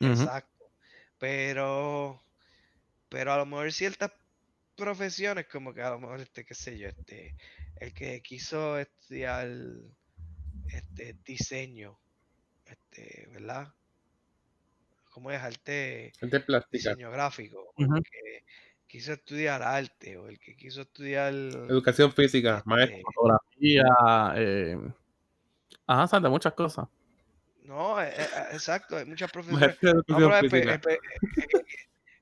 Ujú. Exacto. Pero, pero a lo mejor ciertas profesiones, como que a lo mejor, este, qué sé yo, este, el que quiso estudiar este diseño, este, ¿verdad? ¿Cómo es arte? Gente plástica. Diseño gráfico, quiso estudiar arte, o el que quiso estudiar Educación física, maestro. este, fotografía, eh, ajá. De muchas cosas. No, eh, eh, exacto, hay muchas profesiones. Maestro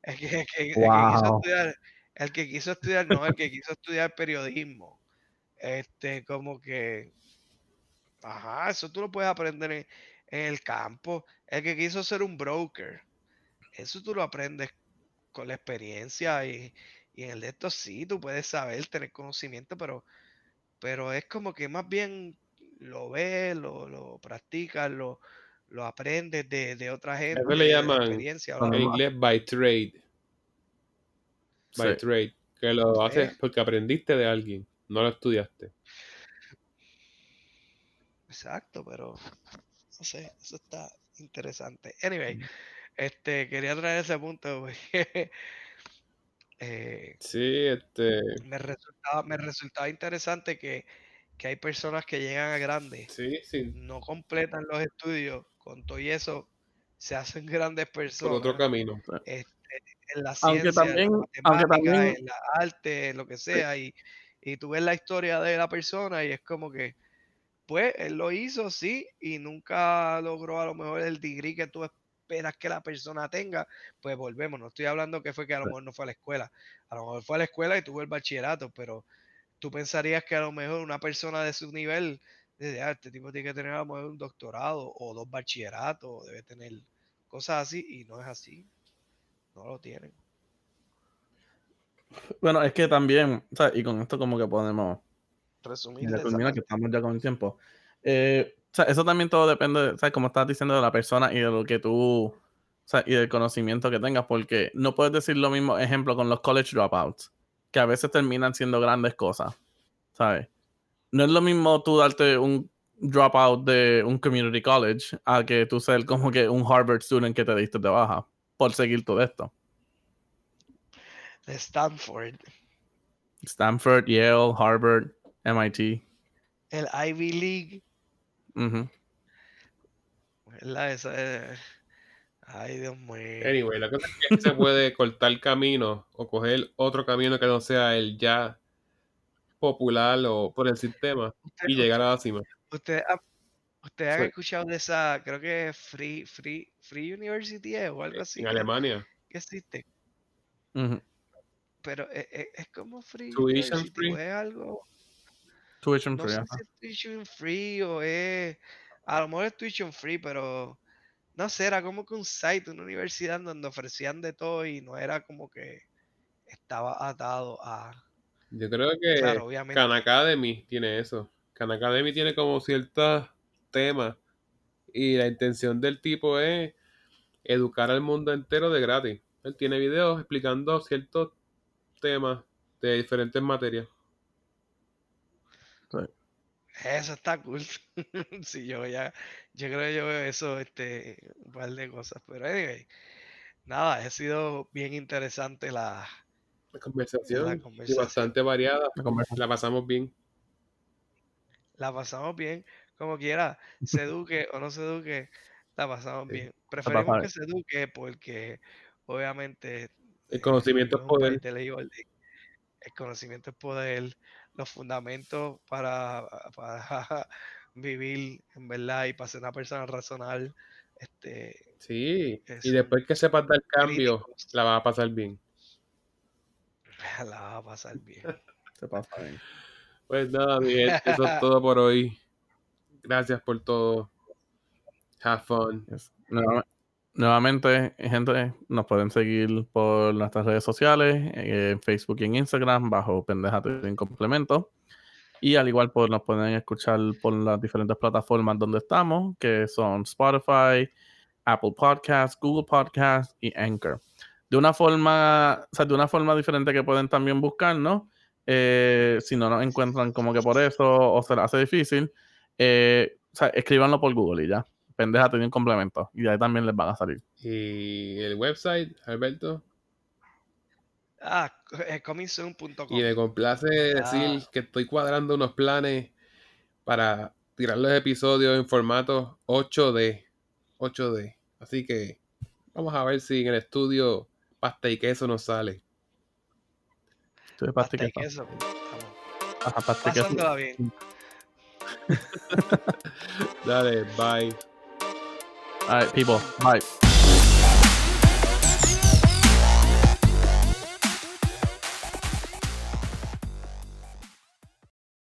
el, que, el quiso estudiar, el que quiso estudiar, no, el que quiso estudiar periodismo. Este, como que, ajá, eso tú lo puedes aprender en, en el campo. El que quiso ser un broker, eso tú lo aprendes con la experiencia y, y en el de esto sí, tú puedes saber, tener conocimiento, pero, pero es como que más bien lo ves, lo, lo practicas, lo, lo aprendes de, de otra gente, Eso le llaman experiencia. En inglés, by trade. By Sí. trade. Que lo haces Sí. porque aprendiste de alguien, no lo estudiaste. Exacto, pero no sé, eso está interesante. Anyway, Mm. Este, quería traer ese punto porque eh, Sí, este. me resultaba, me resultaba interesante que, que hay personas que llegan a grandes, Sí, sí. no completan los estudios, con todo y eso se hacen grandes Por personas otro camino. este, en la Aunque ciencia, en también- la aunque matemática, también- en la arte, en lo que sea, y, y tú ves la historia de la persona y es como que, pues, él lo hizo, sí, y nunca logró a lo mejor el degree que tú esperas que la persona tenga, pues volvemos, no estoy hablando que fue que a lo mejor no fue a la escuela, a lo mejor fue a la escuela y tuvo el bachillerato, pero tú pensarías que a lo mejor una persona de su nivel, dice, "Ah, este tipo tiene que tener a lo mejor un doctorado o dos bachilleratos, o debe tener cosas así, y no es así, no lo tienen. Bueno, es que también, o sea, y con esto como que podemos Resumir que estamos ya con el tiempo. Eh, sea, eso también todo depende, ¿sabes? Como estás diciendo de la persona y de lo que tú, o sea, y del conocimiento que tengas, porque no puedes decir lo mismo, ejemplo, con los college dropouts, que a veces terminan siendo grandes cosas, ¿sabes? No es lo mismo tú darte un dropout de un community college a que tú ser como que un Harvard student que te diste de baja por seguir todo esto. De Stanford, Stanford, Yale, Harvard, MIT. el Ivy League, ujú. ¿verdad? Esa es- Ay, Dios mío. Anyway, la cosa es que se puede cortar camino o coger otro camino que no sea el ya popular o por el sistema Usted- y llegar a la cima. Ustedes han, Ustedes han Sí. escuchado de esa, creo que es Free, Free, Free University o algo así En Alemania. que existe. Ujú. Pero es, es- es como Free Tuition University, free. es algo, Tuition no free, sé ajá. si es tuition free o es, a lo mejor es tuition free, pero no sé, era como que un site, una universidad donde ofrecían de todo y no era como que estaba atado a, Yo creo que claro, obviamente. Khan Academy tiene eso. Khan Academy tiene como ciertos temas y la intención del tipo es educar al mundo entero de gratis. Él tiene videos explicando ciertos temas de diferentes materias. Eso está cool. Sí, yo ya, yo creo que yo veo eso, este, un par de cosas. Pero anyway, nada, ha sido bien interesante la, La conversación, la y conversación. bastante variada. La conversación. La pasamos bien. La pasamos bien, como quiera, se eduque o no se eduque, la pasamos Sí. bien. Preferimos que se eduque porque obviamente El eh, conocimiento es poder. El conocimiento es poder, los fundamentos para, para vivir en verdad y para ser una persona razonable, este, Sí, y después que sepas dar cambio, críticos. la vas a pasar bien. la va a pasar bien. Se pasa bien. Pues nada, Miguel, eso es todo por hoy. Gracias por todo. Have fun. Yes. Nuevamente, gente, nos pueden seguir por nuestras redes sociales, en Facebook y en Instagram, bajo Pendejate sin complemento. Y al igual, pues nos pueden escuchar por las diferentes plataformas donde estamos, que son Spotify, Apple Podcasts, Google Podcasts y Anchor. De una forma, o sea, de una forma diferente que pueden también buscarnos, eh, si no nos encuentran como que por eso o se les hace difícil, eh, o sea, escríbanlo por Google y ya. Pendeja tiene un complemento y de ahí también les van a salir. Y el website, Alberto. Ah, eh, comingsoon.com. Y me complace decir Ah. que estoy cuadrando unos planes para tirar los episodios en formato 8D. 8D. Así que vamos a ver si en el estudio pasta y queso nos sale. Estoy Pasta pasta y queso. queso. Estamos Ajá, pasta y queso. pasándola bien. Dale, bye. All right, people. Bye.